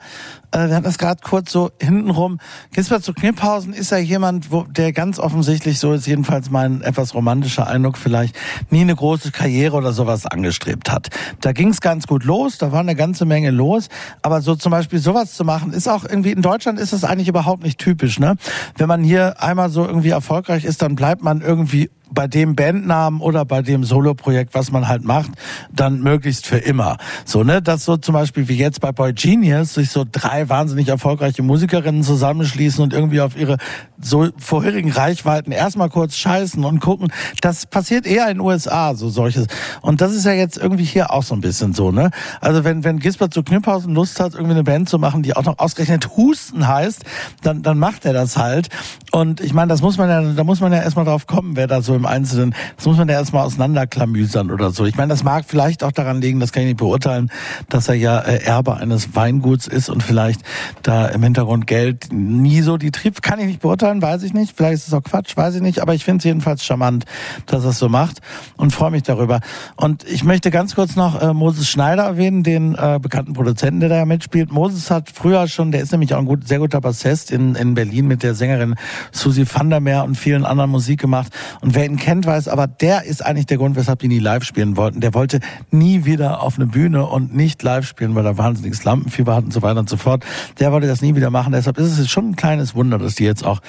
äh, wir hatten das gerade kurz so hintenrum. Gisbert zu Kniphausen ist ja jemand, wo, der ganz offensichtlich, so ist jedenfalls mein etwas romantischer Eindruck vielleicht, nie eine große Karriere oder sowas angestrebt hat. Da ging es ganz gut los, da war eine ganze Menge los, aber so zum Beispiel sowas zu machen, ist auch irgendwie, in Deutschland ist das eigentlich überhaupt nicht typisch, ne? Wenn man hier einmal so irgendwie erfolgreich ist, dann bleibt man irgendwie bei dem Bandnamen oder bei dem Soloprojekt, was man halt macht, dann möglichst für immer. So, ne, dass so zum Beispiel wie jetzt bei Boy Genius sich so drei wahnsinnig erfolgreiche Musikerinnen zusammenschließen und irgendwie auf ihre so vorherigen Reichweiten erstmal kurz scheißen und gucken. Das passiert eher in den USA, so solches. Und das ist ja jetzt irgendwie hier auch so ein bisschen so, ne? Also wenn, wenn Gisbert zu Kniphausen Lust hat, irgendwie eine Band zu machen, die auch noch ausgerechnet Husten heißt, dann, dann macht er das halt. Und ich meine, das muss man ja, da muss man ja erstmal drauf kommen, wer da so im Einzelnen, das muss man ja erstmal auseinanderklamüsern oder so. Ich meine, das mag vielleicht auch daran liegen, das kann ich nicht beurteilen, dass er ja äh, Erbe eines Weinguts ist und vielleicht da im Hintergrund Geld nie so die Trieb, kann ich nicht beurteilen, weiß ich nicht. Vielleicht ist es auch Quatsch, weiß ich nicht, aber ich finde es jedenfalls charmant, dass er es so macht und freue mich darüber. Und ich möchte ganz kurz noch äh, Moses Schneider erwähnen, den äh, bekannten Produzenten, der da ja mitspielt. Moses hat früher schon, der ist nämlich auch ein gut, sehr guter Bassist in, in Berlin mit der Sängerin Susi van der Meer und vielen anderen Musik gemacht. Und wer ihn kennt, weiß, aber der ist eigentlich der Grund, weshalb die nie live spielen wollten. Der wollte nie wieder auf eine Bühne und nicht live spielen, weil er wahnsinniges Lampenfieber hat und so weiter und so fort. Der wollte das nie wieder machen. Deshalb ist es schon ein kleines Wunder, dass die jetzt auch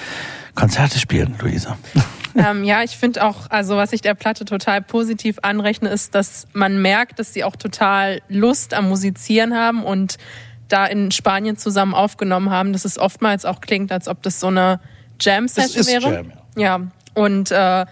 Konzerte spielen, Luisa. Ähm, ja, ich finde auch, also was ich der Platte total positiv anrechne, ist, dass man merkt, dass sie auch total Lust am Musizieren haben und da in Spanien zusammen aufgenommen haben, dass es oftmals auch klingt, als ob das so eine Jam-Session wäre. Jam, ja. und äh,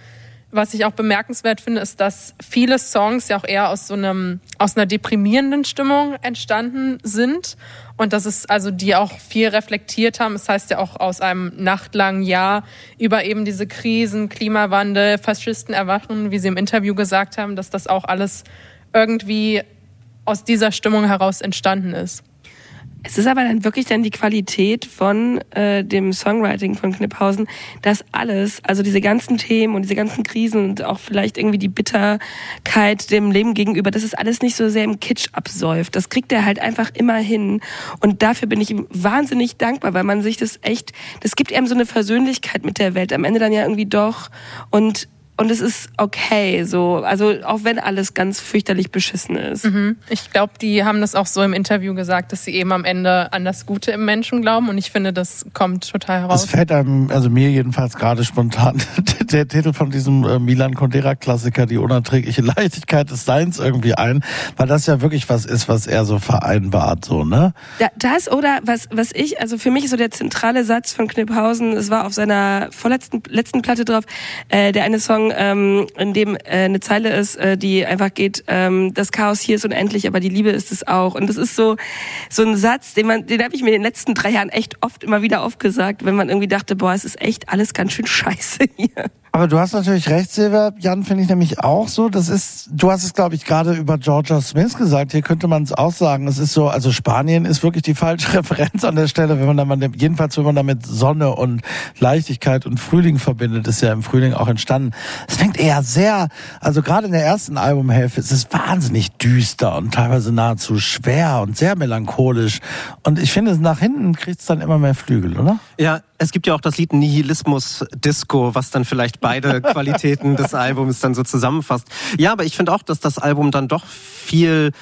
was ich auch bemerkenswert finde, ist, dass viele Songs ja auch eher aus so einem, aus einer deprimierenden Stimmung entstanden sind. Und dass es also die auch viel reflektiert haben. Das heißt ja auch aus einem nachtlangen Jahr über eben diese Krisen, Klimawandel, Faschisten erwachen, wie sie im Interview gesagt haben, dass das auch alles irgendwie aus dieser Stimmung heraus entstanden ist. Es ist aber dann wirklich dann die Qualität von äh, dem Songwriting von Kniphausen, dass alles, also diese ganzen Themen und diese ganzen Krisen und auch vielleicht irgendwie die Bitterkeit dem Leben gegenüber, dass es alles nicht so sehr im Kitsch absäuft. Das kriegt er halt einfach immer hin. Und dafür bin ich ihm wahnsinnig dankbar, weil man sich das echt, das gibt ihm so eine Versöhnlichkeit mit der Welt. Am Ende dann ja irgendwie doch. Und und es ist okay, so. Also auch wenn alles ganz fürchterlich beschissen ist. Mhm. Ich glaube, die haben das auch so im Interview gesagt, dass sie eben am Ende an das Gute im Menschen glauben. Und ich finde, das kommt total heraus. Das fällt einem, also mir jedenfalls gerade spontan, der Titel von diesem äh, Milan Kundera-Klassiker, die unerträgliche Leichtigkeit des Seins irgendwie ein, weil das ja wirklich was ist, was er so vereinbart, so, ne? Da, das oder was, was ich, also für mich ist so der zentrale Satz von Kniphausen, es war auf seiner vorletzten letzten Platte drauf, äh, der eine Song, ähm, in dem äh, eine Zeile ist, äh, die einfach geht, ähm, das Chaos hier ist unendlich, aber die Liebe ist es auch. Und das ist so so ein Satz, den man, den habe ich mir in den letzten drei Jahren echt oft immer wieder aufgesagt, wenn man irgendwie dachte, boah, es ist echt alles ganz schön scheiße hier. Aber du hast natürlich recht, Silvia. Jan finde ich nämlich auch so. Das ist, du hast es, glaube ich, gerade über Georgia Smith gesagt. Hier könnte man es auch sagen. Es ist so, also Spanien ist wirklich die falsche Referenz an der Stelle, wenn man damit, jedenfalls wenn man damit Sonne und Leichtigkeit und Frühling verbindet, ist ja im Frühling auch entstanden. Es fängt eher sehr, also gerade in der ersten Albumhälfte, es ist wahnsinnig düster und teilweise nahezu schwer und sehr melancholisch. Und ich finde, nach hinten kriegt es dann immer mehr Flügel, oder? Ja, es gibt ja auch das Lied Nihilismus Disco, was dann vielleicht beide Qualitäten des Albums dann so zusammenfasst. Ja, aber ich finde auch, dass das Album dann doch viel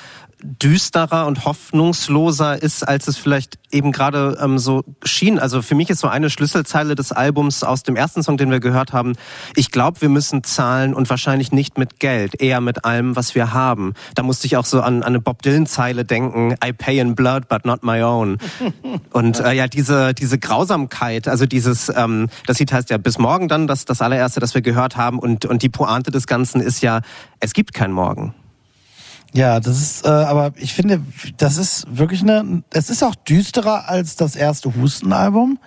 düsterer und hoffnungsloser ist, als es vielleicht eben gerade ähm, so schien. Also für mich ist so eine Schlüsselzeile des Albums aus dem ersten Song, den wir gehört haben, ich glaube, wir müssen zahlen und wahrscheinlich nicht mit Geld, eher mit allem, was wir haben. Da musste ich auch so an, an eine Bob Dylan-Zeile denken, I pay in blood, but not my own. Und äh, ja, diese, diese Grausamkeit, also dieses, ähm, das Lied heißt ja bis morgen dann, das, das allererste, das wir gehört haben und, und die Pointe des Ganzen ist ja, es gibt kein Morgen. Ja, das ist, äh, aber ich finde, das ist wirklich eine, es ist auch düsterer als das erste Hustenalbum.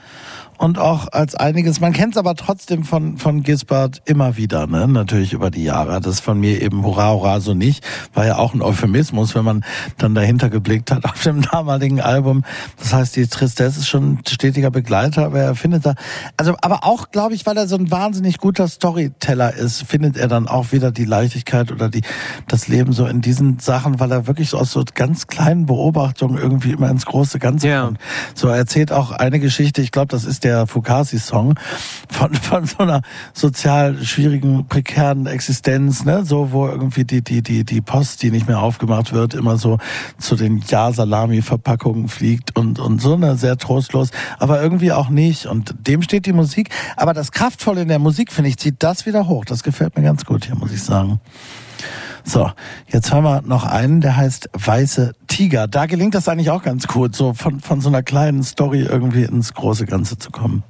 Und auch als einiges. Man kennt es aber trotzdem von, von Gisbert immer wieder, ne? natürlich über die Jahre. Das von mir eben Hurra, Hurra, so nicht. War ja auch ein Euphemismus, wenn man dann dahinter geblickt hat auf dem damaligen Album. Das heißt, die Tristesse ist schon ein stetiger Begleiter, aber er findet da, also, aber auch, glaube ich, weil er so ein wahnsinnig guter Storyteller ist, findet er dann auch wieder die Leichtigkeit oder die, das Leben so in diesen Sachen, weil er wirklich so aus so ganz kleinen Beobachtungen irgendwie immer ins große Ganze Ja. kommt. So, er erzählt auch eine Geschichte, ich glaube, das ist der Fukasi-Song von, von so einer sozial schwierigen, prekären Existenz, ne, so, wo irgendwie die, die, die, die Post, die nicht mehr aufgemacht wird, immer so zu den Ja-Salami-Verpackungen fliegt und, und so, ne, sehr trostlos, aber irgendwie auch nicht. Und dem steht die Musik. Aber das Kraftvolle in der Musik, finde ich, zieht das wieder hoch. Das gefällt mir ganz gut hier, muss ich sagen. So, jetzt haben wir noch einen, der heißt Weiße Tiger. Da gelingt das eigentlich auch ganz gut, so von, von so einer kleinen Story irgendwie ins große Ganze zu kommen.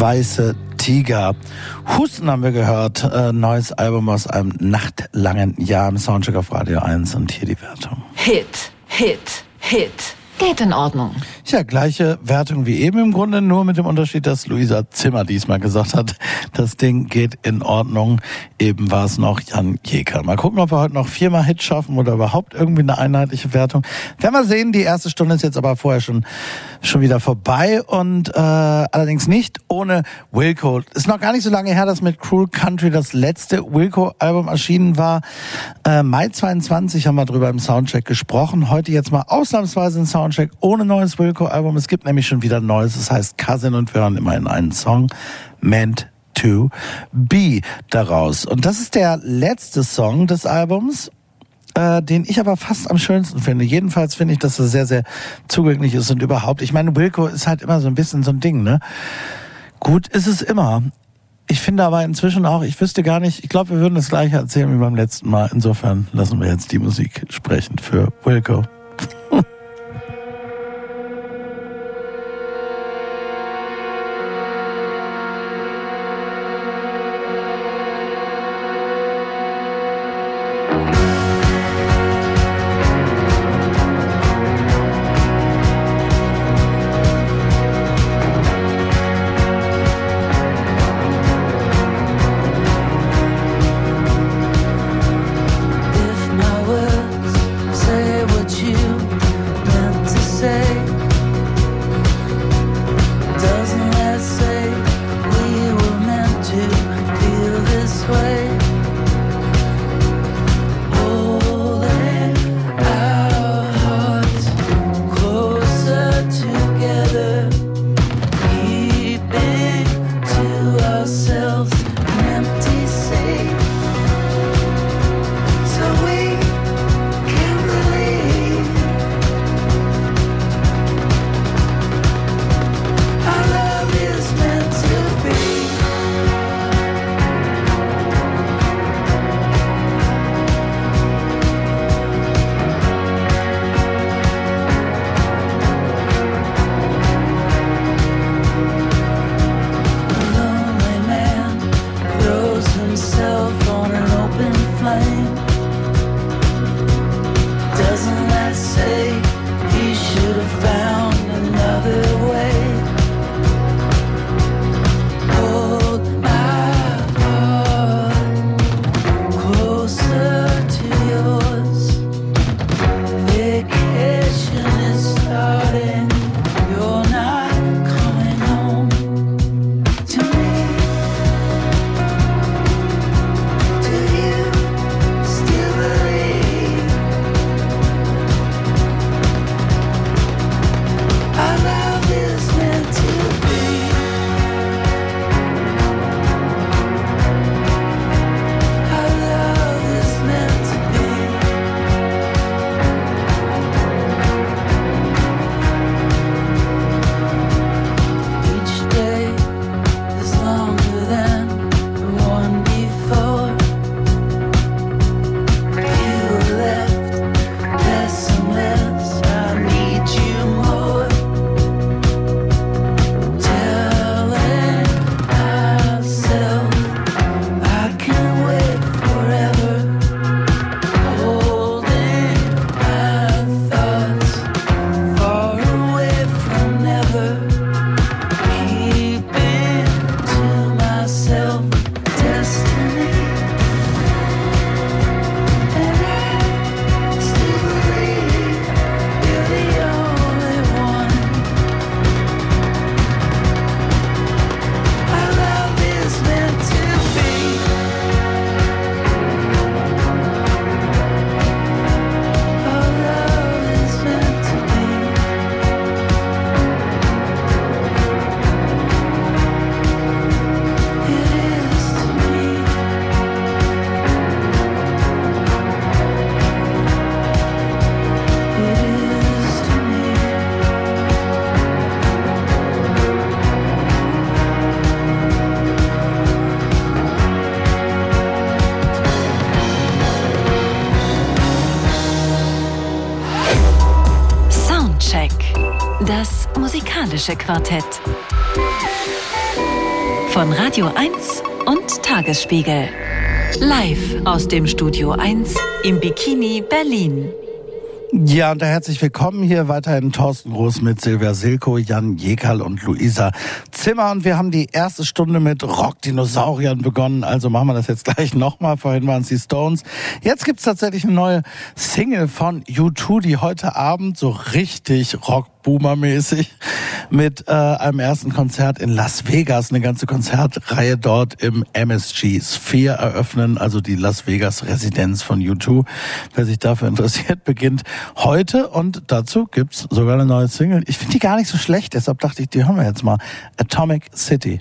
Weiße Tiger. Husten haben wir gehört. Äh, neues Album aus einem nachtlangen Jahr im Soundcheck auf Radio 1 und hier die Wertung. Hit, Hit, Hit. Geht in Ordnung. Tja, gleiche Wertung wie eben im Grunde, nur mit dem Unterschied, dass Luisa Zimmer diesmal gesagt hat, das Ding geht in Ordnung. Eben war es noch Jan Jeker. Mal gucken, ob wir heute noch viermal Hits schaffen oder überhaupt irgendwie eine einheitliche Wertung. Werden wir sehen, die erste Stunde ist jetzt aber vorher schon, schon wieder vorbei und äh, allerdings nicht ohne Wilco. Ist noch gar nicht so lange her, dass mit Cruel Country das letzte Wilco-Album erschienen war. Äh, Mai 22 haben wir drüber im Soundcheck gesprochen. Heute jetzt mal ausnahmsweise ein Soundcheck ohne neues Wilco-Album. Es gibt nämlich schon wieder neues. Es heißt Cousin und wir hören immerhin einen Song. Meant to be daraus. Und das ist der letzte Song des Albums äh, den ich aber fast am schönsten finde. Jedenfalls finde ich, dass er sehr, sehr zugänglich ist und überhaupt. Ich meine, Wilco ist halt immer so ein bisschen so ein Ding, ne? Gut ist es immer. Ich finde aber inzwischen auch, ich wüsste gar nicht, ich glaube, wir würden das gleiche erzählen wie beim letzten Mal. Insofern lassen wir jetzt die Musik sprechen für Wilco. Musikalische Quartett. Von Radio 1 und Tagesspiegel. Live aus dem Studio 1 im Bikini Berlin. Ja, und herzlich willkommen hier weiterhin Thorsten Groß mit Silvia Silko, Jan Jekal und Luisa Zimmer. Und wir haben die erste Stunde mit Rockdinosauriern begonnen. Also machen wir das jetzt gleich nochmal. Vorhin waren es die Stones. Jetzt gibt's tatsächlich eine neue Single von U2, die heute Abend so richtig Rock Boomer-mäßig mit äh, einem ersten Konzert in Las Vegas, eine ganze Konzertreihe dort im MSG Sphere eröffnen, also die Las Vegas Residenz von U2. Wer sich dafür interessiert, beginnt heute und dazu gibt's sogar eine neue Single. Ich finde die gar nicht so schlecht, deshalb dachte ich, die hören wir jetzt mal. Atomic City.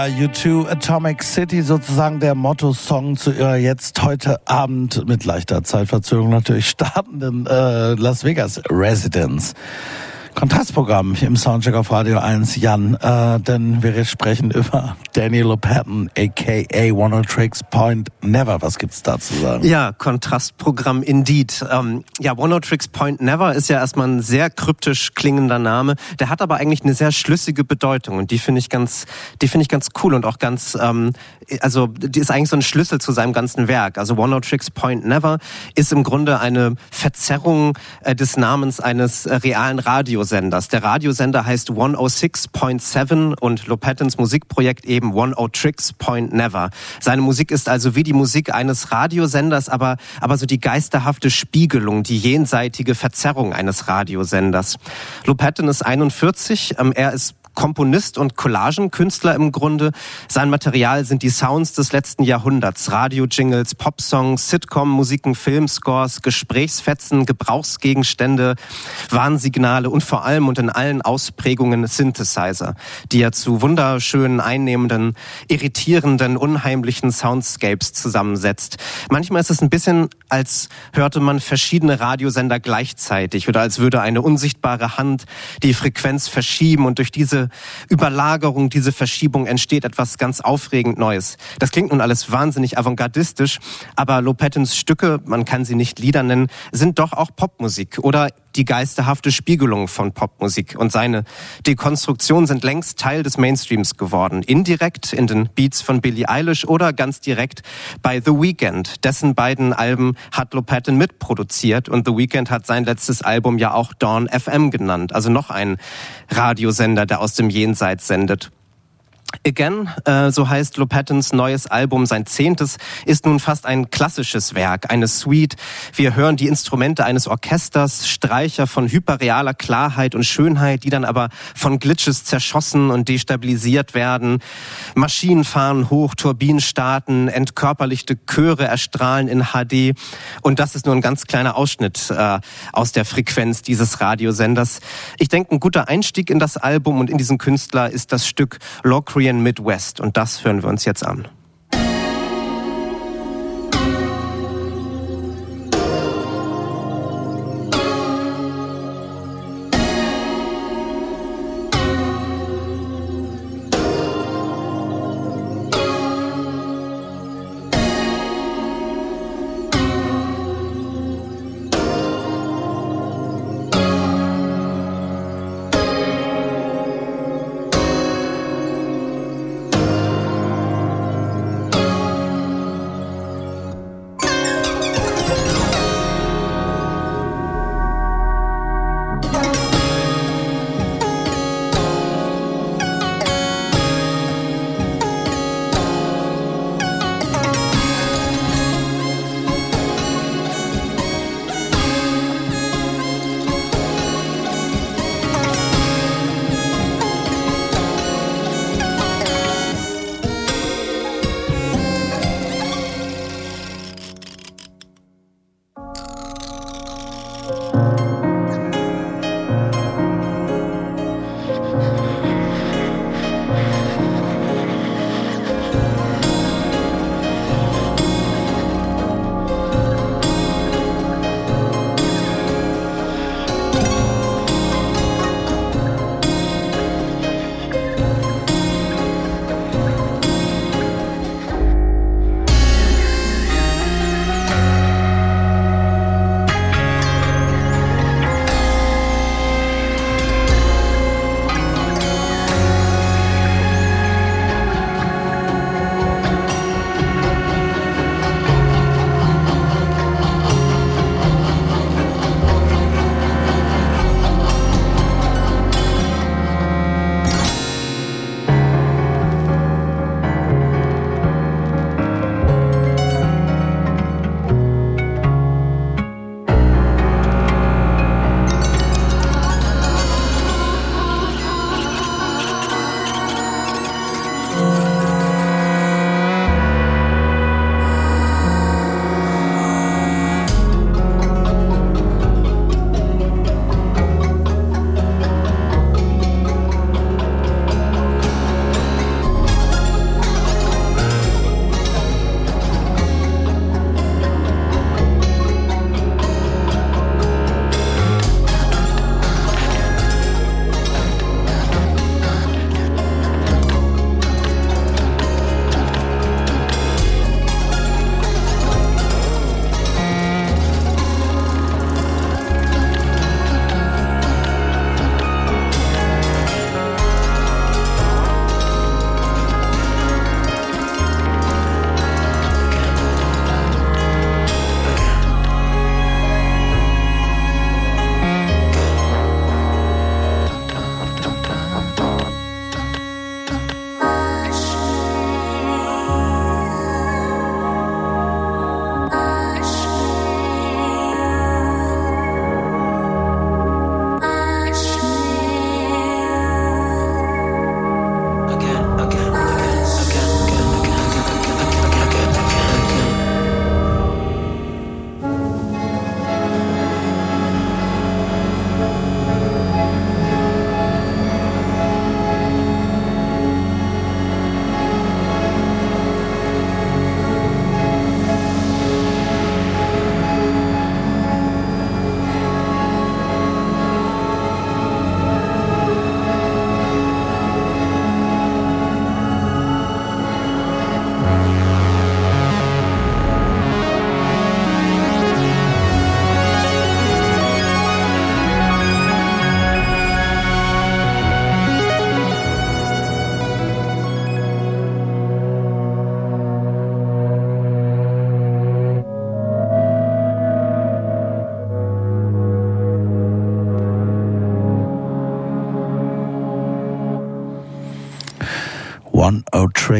Ja, U2 Atomic City, sozusagen der Motto-Song zu ihrer jetzt heute Abend mit leichter Zeitverzögerung natürlich startenden äh, Las Vegas Residence. Kontrastprogramm im Soundcheck auf Radio 1, Jan, äh, denn wir sprechen über Daniel Patton, aka One Tricks Point Never. Was gibt's da zu sagen? Ja, Kontrastprogramm Indeed. Ähm, ja, One Tricks Point Never ist ja erstmal ein sehr kryptisch klingender Name. Der hat aber eigentlich eine sehr schlüssige Bedeutung und die finde ich ganz, die finde ich ganz cool und auch ganz, ähm, also die ist eigentlich so ein Schlüssel zu seinem ganzen Werk. Also One Tricks Point Never ist im Grunde eine Verzerrung äh, des Namens eines äh, realen Radiosenders. Der Radiosender heißt 106.7 und Lopattins Musikprojekt eben One Tricks Point Never. Seine Musik ist also wie die Musik eines Radiosenders, aber, aber so die geisterhafte Spiegelung, die jenseitige Verzerrung eines Radiosenders. Lopatin ist 41, ähm, er ist Komponist und Collagenkünstler im Grunde. Sein Material sind die Sounds des letzten Jahrhunderts. Radio-Jingles, Popsongs, Sitcom-Musiken, Filmscores, Gesprächsfetzen, Gebrauchsgegenstände, Warnsignale und vor allem und in allen Ausprägungen Synthesizer, die er zu wunderschönen, einnehmenden, irritierenden, unheimlichen Soundscapes zusammensetzt. Manchmal ist es ein bisschen, als hörte man verschiedene Radiosender gleichzeitig oder als würde eine unsichtbare Hand die Frequenz verschieben und durch diese Überlagerung, diese Verschiebung entsteht etwas ganz aufregend Neues. Das klingt nun alles wahnsinnig avantgardistisch, aber Lopettens Stücke, man kann sie nicht Lieder nennen, sind doch auch Popmusik oder die geisterhafte Spiegelung von Popmusik und seine Dekonstruktion sind längst Teil des Mainstreams geworden. Indirekt in den Beats von Billie Eilish oder ganz direkt bei The Weeknd. Dessen beiden Alben hat Lopatin mitproduziert und The Weeknd hat sein letztes Album ja auch Dawn FM genannt. Also noch ein Radiosender, der aus dem Jenseits sendet. Again, äh, so heißt Lopatons neues Album, sein zehntes, ist nun fast ein klassisches Werk, eine Suite. Wir hören die Instrumente eines Orchesters, Streicher von hyperrealer Klarheit und Schönheit, die dann aber von Glitches zerschossen und destabilisiert werden. Maschinen fahren hoch, Turbinen starten, entkörperlichte Chöre erstrahlen in HD. Und das ist nur ein ganz kleiner Ausschnitt äh, aus der Frequenz dieses Radiosenders. Ich denke, ein guter Einstieg in das Album und in diesen Künstler ist das Stück Locrian Midwest. Und das hören wir uns jetzt an.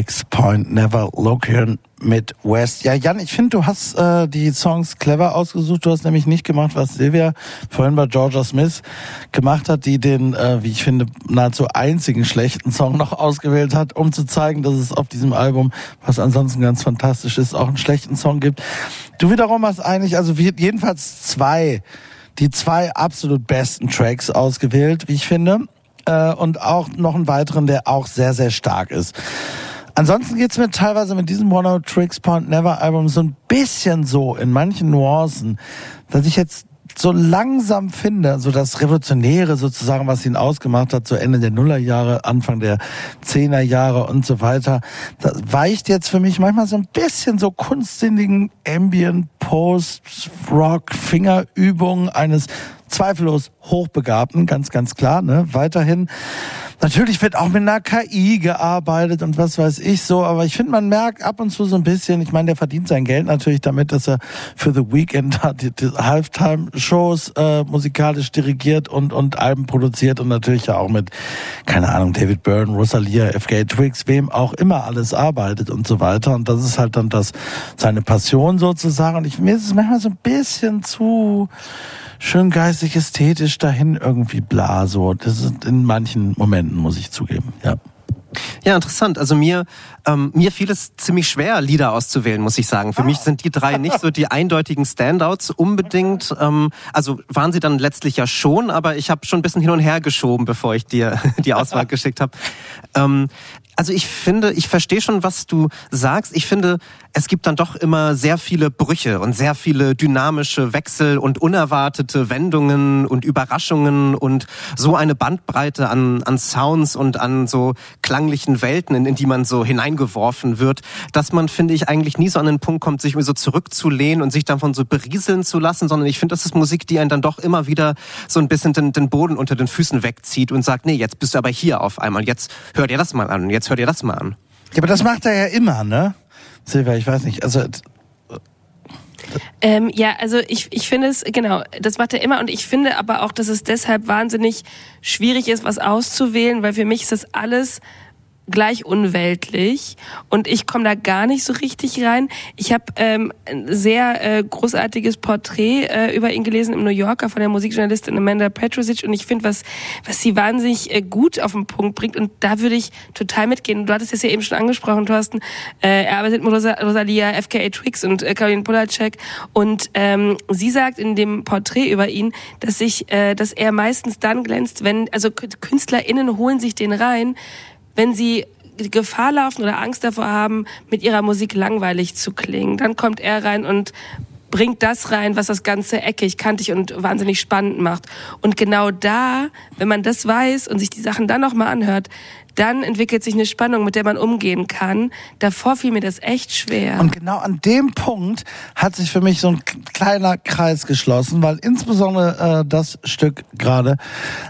Tricks Point Never Looking mit West. Ja, Jan, ich finde, du hast äh, die Songs clever ausgesucht. Du hast nämlich nicht gemacht, was Silvia vorhin bei Georgia Smith gemacht hat, die den, äh, wie ich finde, nahezu einzigen schlechten Song noch ausgewählt hat, um zu zeigen, dass es auf diesem Album, was ansonsten ganz fantastisch ist, auch einen schlechten Song gibt. Du wiederum hast eigentlich, also jedenfalls zwei, die zwei absolut besten Tracks ausgewählt, wie ich finde äh, und auch noch einen weiteren, der auch sehr, sehr stark ist. Ansonsten geht's mir teilweise mit diesem One Out Tricks Point Never Album so ein bisschen so in manchen Nuancen, dass ich jetzt so langsam finde, so das Revolutionäre sozusagen, was ihn ausgemacht hat, so Ende der Nullerjahre, Anfang der Zehnerjahre und so weiter, das weicht jetzt für mich manchmal so ein bisschen so kunstsinnigen Ambient Post Rock Fingerübungen eines zweifellos Hochbegabten, ganz, ganz klar, ne, weiterhin. Natürlich wird auch mit einer KI gearbeitet und was weiß ich so, aber ich finde, man merkt ab und zu so ein bisschen, ich meine, der verdient sein Geld natürlich damit, dass er für The Weeknd die, die Halftime-Shows äh, musikalisch dirigiert und, und Alben produziert und natürlich ja auch mit, keine Ahnung, David Byrne, Rosalia, FK Twigs, wem auch immer alles arbeitet und so weiter. Und das ist halt dann das, seine Passion sozusagen. Und ich, mir ist es manchmal so ein bisschen zu, schön geistig ästhetisch dahin irgendwie bla so. Das ist in manchen Momenten, muss ich zugeben. Ja. Ja, interessant. Also mir, ähm, mir fiel es ziemlich schwer, Lieder auszuwählen, muss ich sagen. Für mich sind die drei nicht so die eindeutigen Standouts unbedingt. Ähm, also waren sie dann letztlich ja schon, aber ich habe schon ein bisschen hin und her geschoben, bevor ich dir die Auswahl geschickt habe. Ähm, also ich finde, ich verstehe schon, was du sagst. Ich finde, es gibt dann doch immer sehr viele Brüche und sehr viele dynamische Wechsel und unerwartete Wendungen und Überraschungen und so eine Bandbreite an, an Sounds und an so klanglichen Welten, in, in die man so hineingeworfen wird, dass man, finde ich, eigentlich nie so an den Punkt kommt, sich so zurückzulehnen und sich davon so berieseln zu lassen, sondern ich finde, das ist Musik, die einen dann doch immer wieder so ein bisschen den, den Boden unter den Füßen wegzieht und sagt, nee, jetzt bist du aber hier auf einmal, jetzt hör dir das mal an, jetzt hör dir das mal an. Ja, aber das macht er ja immer, ne? Silvia, ich weiß nicht. Also Ähm, ja, also ich, ich finde es, genau, das macht er immer und ich finde aber auch, dass es deshalb wahnsinnig schwierig ist, was auszuwählen, weil für mich ist das alles gleich unweltlich. Und ich komme da gar nicht so richtig rein. Ich habe ähm, ein sehr äh, großartiges Porträt äh, über ihn gelesen im New Yorker von der Musikjournalistin Amanda Petrosic. Und ich finde, was, was sie wahnsinnig äh, gut auf den Punkt bringt. Und da würde ich total mitgehen. Du hattest es ja eben schon angesprochen, Thorsten, äh, er arbeitet mit Rosa Rosalia, FKA Twix und äh, Caroline Polacek. Und ähm, sie sagt in dem Porträt über ihn, dass sich, äh, dass er meistens dann glänzt, wenn, also KünstlerInnen holen sich den rein, wenn sie Gefahr laufen oder Angst davor haben, mit ihrer Musik langweilig zu klingen. Dann kommt er rein und bringt das rein, was das Ganze eckig, kantig und wahnsinnig spannend macht. Und genau da, wenn man das weiß und sich die Sachen dann nochmal anhört, dann entwickelt sich eine Spannung, mit der man umgehen kann. Davor fiel mir das echt schwer. Und genau an dem Punkt hat sich für mich so ein kleiner Kreis geschlossen, weil insbesondere äh, das Stück gerade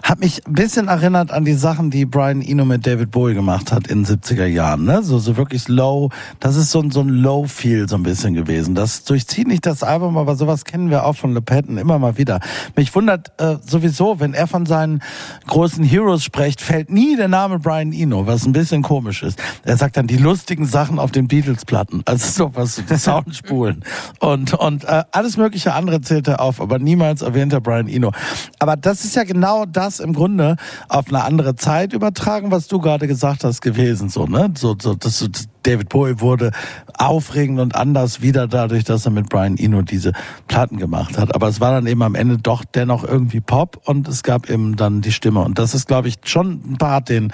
hat mich ein bisschen erinnert an die Sachen, die Brian Eno mit David Bowie gemacht hat in den 70er Jahren. Ne? So, so wirklich low, das ist so, ein so ein Low-Feel so ein bisschen gewesen. Das durchzieht nicht das Album, aber sowas kennen wir auch von Le Petten immer mal wieder. Mich wundert äh, sowieso, wenn er von seinen großen Heroes spricht, fällt nie der Name Brian Eno, was ein bisschen komisch ist. Er sagt dann die lustigen Sachen auf den Beatles-Platten, also sowas, die Soundspulen und und äh, alles mögliche andere zählt er auf, aber niemals erwähnt er Brian Eno. Aber das ist ja genau das im Grunde auf eine andere Zeit übertragen, was du gerade gesagt hast gewesen, so ne, so so das David Bowie wurde aufregend und anders wieder dadurch, dass er mit Brian Eno diese Platten gemacht hat. Aber es war dann eben am Ende doch dennoch irgendwie Pop und es gab eben dann die Stimme. Und das ist, glaube ich, schon ein Part, den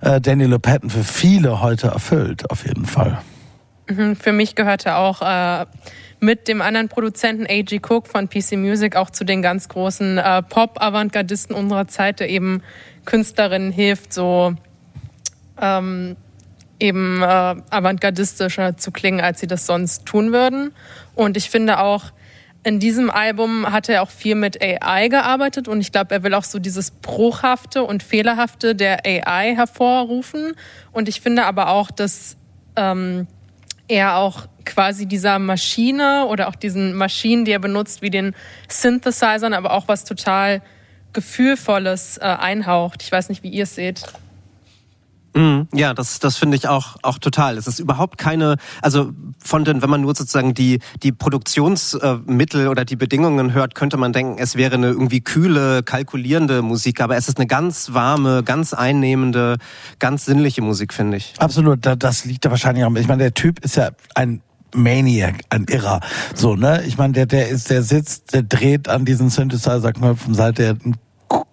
äh, Daniel Patton für viele heute erfüllt, auf jeden Fall. Mhm, Für mich gehörte auch äh, mit dem anderen Produzenten A.G. Cook von PC Music auch zu den ganz großen äh, Pop-Avantgardisten unserer Zeit, der eben Künstlerinnen hilft, so ähm, eben äh, avantgardistischer zu klingen, als sie das sonst tun würden. Und ich finde auch, in diesem Album hat er auch viel mit AI gearbeitet und ich glaube, er will auch so dieses Bruchhafte und Fehlerhafte der AI hervorrufen. Und ich finde aber auch, dass ähm, er auch quasi dieser Maschine oder auch diesen Maschinen, die er benutzt, wie den Synthesizern, aber auch was total Gefühlvolles äh, einhaucht. Ich weiß nicht, wie ihr es seht. Mhm. Ja, das, das finde ich auch, auch total. Es ist überhaupt keine, also von den, wenn man nur sozusagen die, die Produktionsmittel oder die Bedingungen hört, könnte man denken, es wäre eine irgendwie kühle, kalkulierende Musik, aber es ist eine ganz warme, ganz einnehmende, ganz sinnliche Musik, finde ich. Absolut, da- das liegt da wahrscheinlich auch. Ich meine, der Typ ist ja ein Maniac, ein Irrer. So, ne? Ich meine, der, der ist, der sitzt, der dreht an diesen Synthesizer-Knöpfen, seit er ein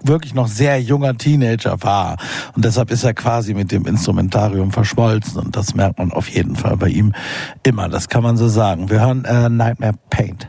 wirklich noch sehr junger Teenager war. Und deshalb ist er quasi mit dem Instrumentarium verschmolzen. Und das merkt man auf jeden Fall bei ihm immer. Das kann man so sagen. Wir hören äh, Nightmare Paint.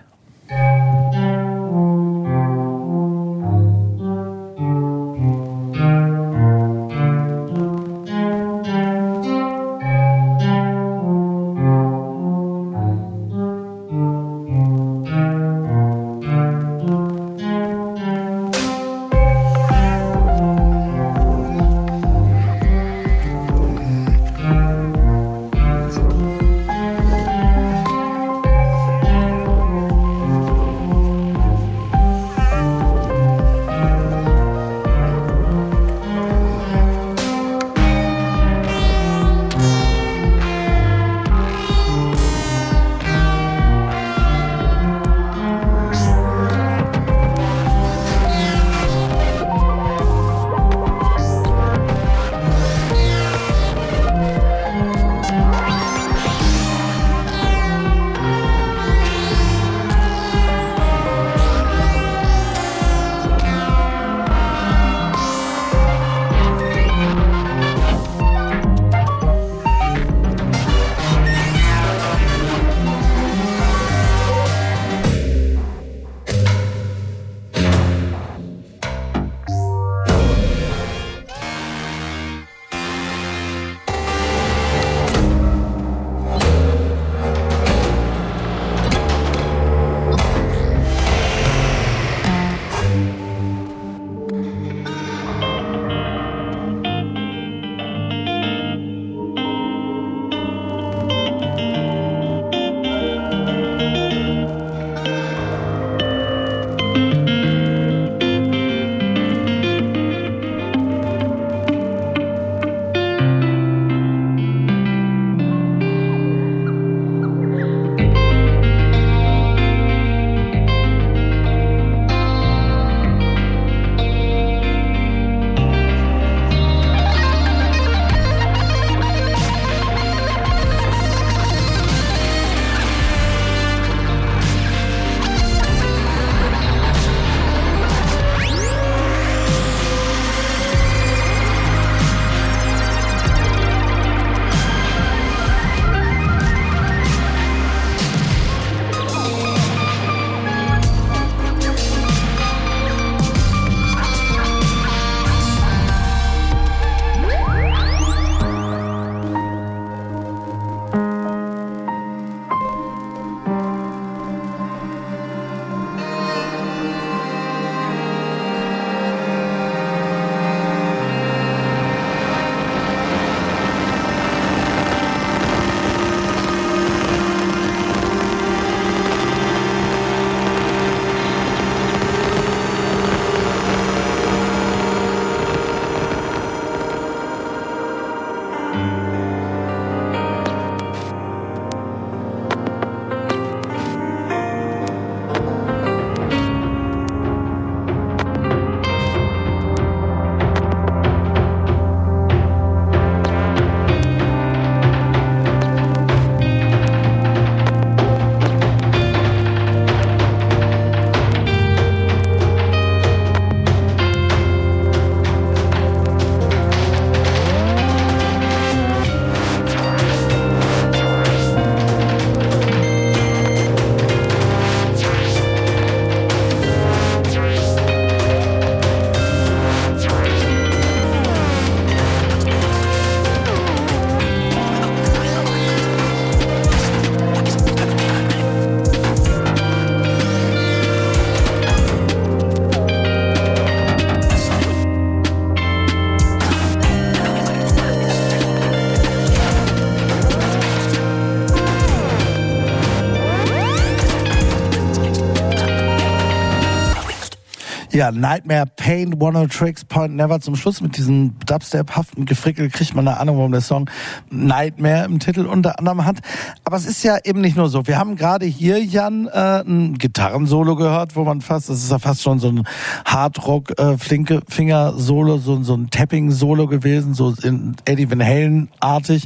Ja, Nightmare, Pain, One of Tricks, Point Never. Zum Schluss mit diesem Dubstep-haften Gefrickel kriegt man eine Ahnung, warum der Song Nightmare im Titel unter anderem hat. Aber es ist ja eben nicht nur so. Wir haben gerade hier, Jan, äh, ein Gitarrensolo gehört, wo man fast, das ist ja fast schon so ein Hardrock, äh, flinke Finger-Solo, so, so ein Tapping-Solo gewesen, so in Eddie Van Halen-artig.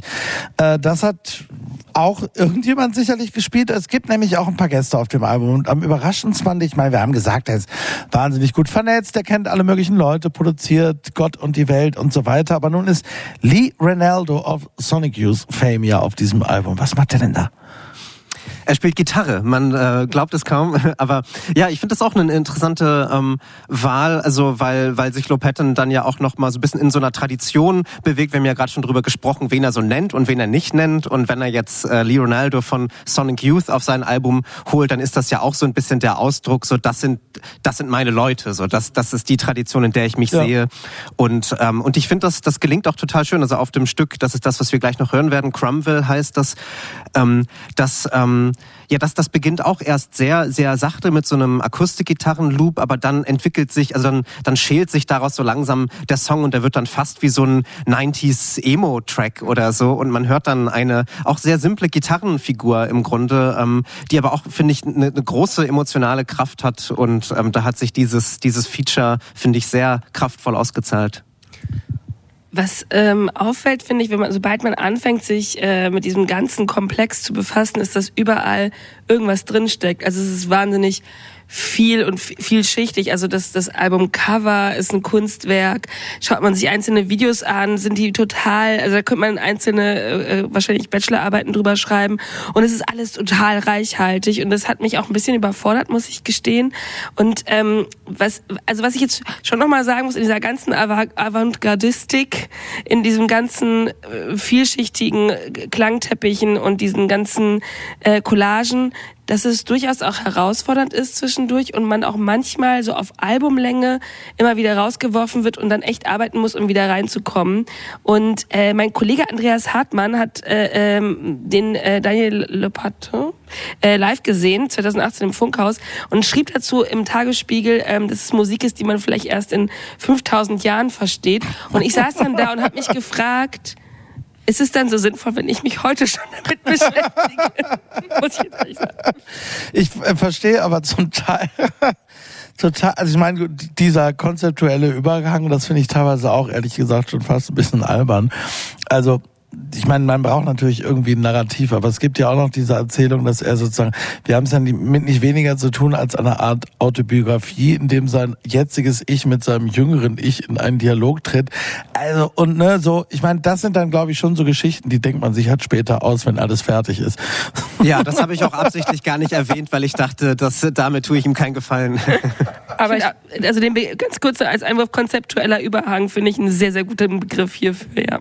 Äh, das hat auch irgendjemand sicherlich gespielt. Es gibt nämlich auch ein paar Gäste auf dem Album. Und am überraschendsten fand ich, mal, wir haben gesagt, er ist wahnsinnig gut vernetzt, er kennt alle möglichen Leute, produziert Gott und die Welt und so weiter. Aber nun ist Lee Ronaldo of Sonic Youth Fame ja auf diesem Album. Was macht er denn da? Er spielt Gitarre, man äh, glaubt es kaum, aber ja, ich finde das auch eine interessante ähm, Wahl, also weil weil sich Lopetten dann ja auch noch mal so ein bisschen in so einer Tradition bewegt. Wir haben ja gerade schon drüber gesprochen, wen er so nennt und wen er nicht nennt. Und wenn er jetzt äh, Lee Ronaldo von Sonic Youth auf sein Album holt, dann ist das ja auch so ein bisschen der Ausdruck, so das sind das sind meine Leute, so das das ist die Tradition, in der ich mich Ja. sehe. Und ähm, und ich finde das das gelingt auch total schön. Also auf dem Stück, das ist das, was wir gleich noch hören werden. Crumville heißt das, ähm, das ähm, ja, das, das beginnt auch erst sehr, sehr sachte mit so einem Akustikgitarrenloop, aber dann entwickelt sich, also dann, dann schält sich daraus so langsam der Song und der wird dann fast wie so ein 90s Emo-Track oder so und man hört dann eine auch sehr simple Gitarrenfigur im Grunde, ähm, die aber auch, finde ich, eine, eine große emotionale Kraft hat und ähm, da hat sich dieses, dieses Feature, finde ich, sehr kraftvoll ausgezahlt. Was ähm, auffällt, finde ich, wenn man, sobald man anfängt, sich äh, mit diesem ganzen Komplex zu befassen, ist, dass überall irgendwas drinsteckt. Also es ist wahnsinnig viel und vi- vielschichtig. Also das, das Album Cover ist ein Kunstwerk. Schaut man sich einzelne Videos an, sind die total, also da könnte man einzelne, äh, wahrscheinlich Bachelorarbeiten drüber schreiben. Und es ist alles total reichhaltig. Und das hat mich auch ein bisschen überfordert, muss ich gestehen. Und ähm, was, also was ich jetzt schon nochmal sagen muss, in dieser ganzen Ava- Avantgardistik, in diesem ganzen äh, vielschichtigen Klangteppichen und diesen ganzen äh, Collagen, dass es durchaus auch herausfordernd ist zwischendurch und man auch manchmal so auf Albumlänge immer wieder rausgeworfen wird und dann echt arbeiten muss, um wieder reinzukommen. Und äh, mein Kollege Andreas Hartmann hat äh, ähm, den äh, Daniel Lepatin äh, live gesehen, 2018 im Funkhaus und schrieb dazu im Tagesspiegel, ähm, dass es Musik ist, die man vielleicht erst in 5000 Jahren versteht. Und ich saß dann da und habe mich gefragt, ist es dann so sinnvoll, wenn ich mich heute schon damit beschäftige? Muss ich jetzt ehrlich sagen. Ich äh, verstehe aber zum Teil total, also ich meine, dieser konzeptuelle Übergang, das finde ich teilweise auch ehrlich gesagt schon fast ein bisschen albern. Also ich meine, man braucht natürlich irgendwie ein Narrativ, aber es gibt ja auch noch diese Erzählung, dass er sozusagen, wir haben es ja mit nicht weniger zu tun als eine Art Autobiografie, in dem sein jetziges Ich mit seinem jüngeren Ich in einen Dialog tritt. Also und ne, so, ich meine, das sind dann glaube ich schon so Geschichten, die denkt man sich halt später aus, wenn alles fertig ist. Ja, das habe ich auch absichtlich gar nicht erwähnt, weil ich dachte, dass damit tue ich ihm keinen Gefallen. Aber ich, also den ganz kurz als Einwurf konzeptueller Überhang finde ich einen sehr, sehr guten Begriff hierfür, ja.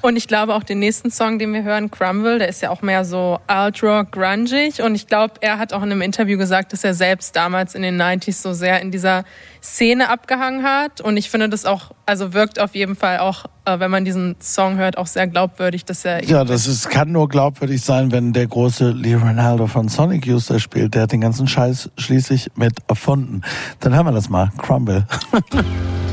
Und ich glaube auch den nächsten Song, den wir hören, Crumble, der ist ja auch mehr so alt-rock, grungig. Und ich glaube, er hat auch in einem Interview gesagt, dass er selbst damals in den 90s so sehr in dieser Szene abgehangen hat. Und ich finde das auch, also wirkt auf jeden Fall auch, äh, wenn man diesen Song hört, auch sehr glaubwürdig, dass er Ja, das ist, kann nur glaubwürdig sein, wenn der große Lee Ronaldo von Sonic da spielt. Der hat den ganzen Scheiß schließlich mit erfunden. Dann hören wir das mal. Crumble.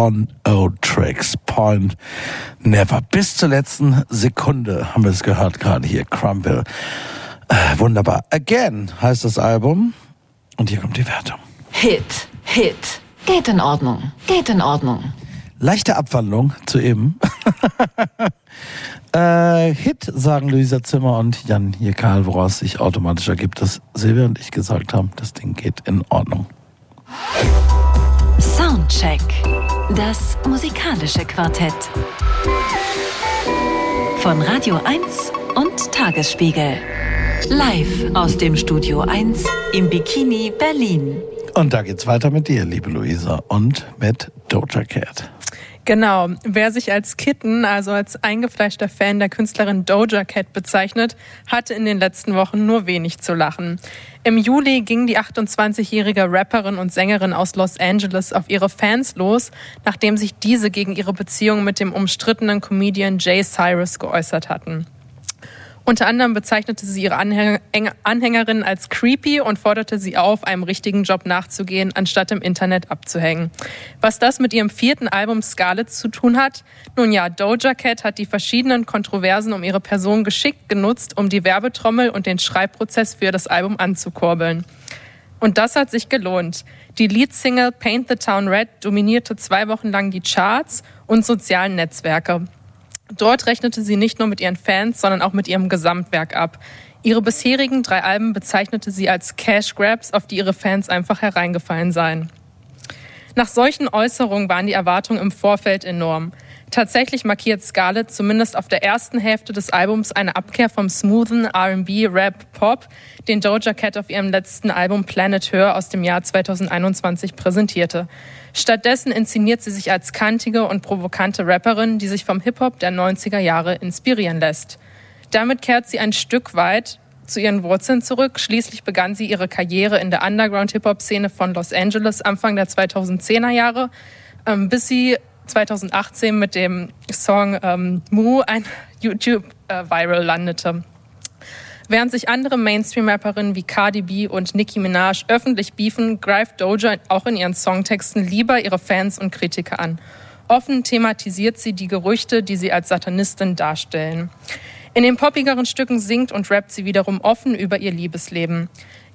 One O Tracks Point Never. Bis zur letzten Sekunde haben wir es gehört gerade hier, Crumble. Äh, wunderbar. Again heißt das Album. Und hier kommt die Wertung. Hit, Hit. Geht in Ordnung, geht in Ordnung. Leichte Abwandlung zu eben. äh, Hit, sagen Luisa Zimmer und Jan hier Karl, woraus sich automatisch ergibt, dass Silvia und ich gesagt haben, das Ding geht in Ordnung. Soundcheck. Das musikalische Quartett. Von Radio 1 und Tagesspiegel. Live aus dem Studio 1 im Bikini Berlin. Und da geht's weiter mit dir, liebe Luisa, und mit Doja Cat. Genau. Wer sich als Kitten, also als eingefleischter Fan der Künstlerin Doja Cat bezeichnet, hatte in den letzten Wochen nur wenig zu lachen. Im Juli ging die 28-jährige Rapperin und Sängerin aus Los Angeles auf ihre Fans los, nachdem sich diese gegen ihre Beziehung mit dem umstrittenen Comedian Jay Cyrus geäußert hatten. Unter anderem bezeichnete sie ihre Anhänger, Anhängerin als creepy und forderte sie auf, einem richtigen Job nachzugehen, anstatt im Internet abzuhängen. Was das mit ihrem vierten Album Scarlet zu tun hat? Nun ja, Doja Cat hat die verschiedenen Kontroversen um ihre Person geschickt genutzt, um die Werbetrommel und den Schreibprozess für das Album anzukurbeln. Und das hat sich gelohnt. Die Leadsingle Paint the Town Red dominierte zwei Wochen lang die Charts und sozialen Netzwerke. Dort rechnete sie nicht nur mit ihren Fans, sondern auch mit ihrem Gesamtwerk ab. Ihre bisherigen drei Alben bezeichnete sie als Cash Grabs, auf die ihre Fans einfach hereingefallen seien. Nach solchen Äußerungen waren die Erwartungen im Vorfeld enorm. Tatsächlich markiert Scarlett zumindest auf der ersten Hälfte des Albums eine Abkehr vom smoothen R&B, Rap, Pop, den Doja Cat auf ihrem letzten Album Planet Her aus dem Jahr 2021 präsentierte. Stattdessen inszeniert sie sich als kantige und provokante Rapperin, die sich vom Hip-Hop der 90er Jahre inspirieren lässt. Damit kehrt sie ein Stück weit zu ihren Wurzeln zurück. Schließlich begann sie ihre Karriere in der Underground-Hip-Hop-Szene von Los Angeles Anfang der 2010er Jahre, ähm, bis sie 2018 mit dem Song ähm, Moo ein YouTube-Viral landete. Während sich andere Mainstream-Rapperinnen wie Cardi B und Nicki Minaj öffentlich beefen, greift Doja auch in ihren Songtexten lieber ihre Fans und Kritiker an. Offen thematisiert sie die Gerüchte, die sie als Satanistin darstellen. In den poppigeren Stücken singt und rappt sie wiederum offen über ihr Liebesleben.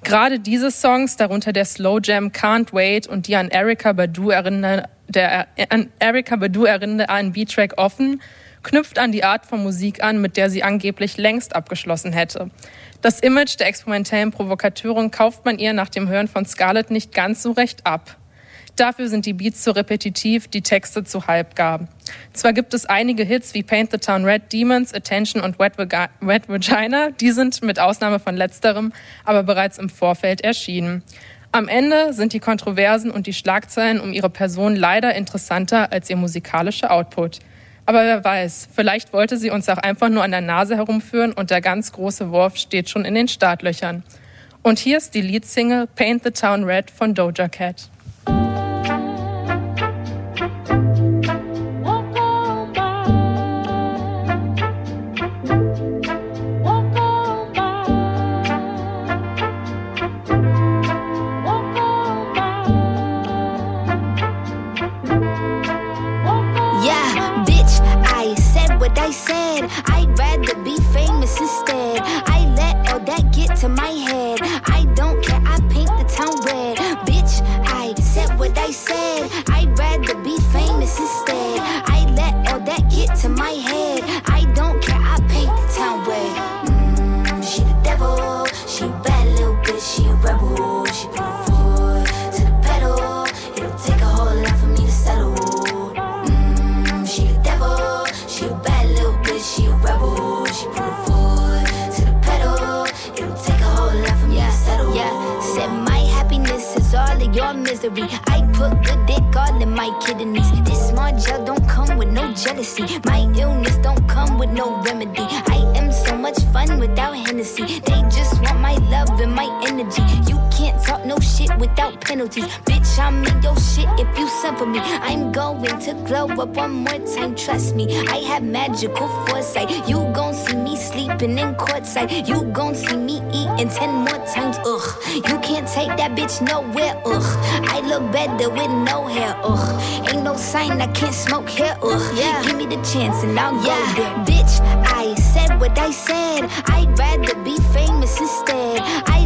Gerade diese Songs, darunter der Slow Jam Can't Wait und die an Erika Badu erinnernde, der an Erika Badu erinnernde R&B-Track Offen, knüpft an die Art von Musik an, mit der sie angeblich längst abgeschlossen hätte. Das Image der experimentellen Provokateurin kauft man ihr nach dem Hören von Scarlett nicht ganz so recht ab. Dafür sind die Beats zu repetitiv, die Texte zu halbgar. Zwar gibt es einige Hits wie Paint the Town Red, Demons, Attention und Wet, Vagi Wet Vagina, die sind mit Ausnahme von letzterem aber bereits im Vorfeld erschienen. Am Ende sind die Kontroversen und die Schlagzeilen um ihre Person leider interessanter als ihr musikalischer Output. Aber wer weiß, vielleicht wollte sie uns auch einfach nur an der Nase herumführen und der ganz große Wurf steht schon in den Startlöchern. Und hier ist die Leadsingle Paint the Town Red von Doja Cat. I said. I put good dick all in my kidneys. This small gel don't come with no jealousy. My illness don't come with no remedy. I am so much fun without Hennessy. They just want my love and my energy. You no shit without penalties. Bitch, I'm in your shit if you send for me. I'm going to glow up one more time, trust me. I have magical foresight. You gon' see me sleeping in courtside. You gon' see me eating ten more times, ugh. You can't take that bitch nowhere, ugh. I look better with no hair, ugh. Ain't no sign I can't smoke here, ugh. Yeah. Give me the chance and I'll go there. Bitch, I said what I said. I'd rather be famous instead. I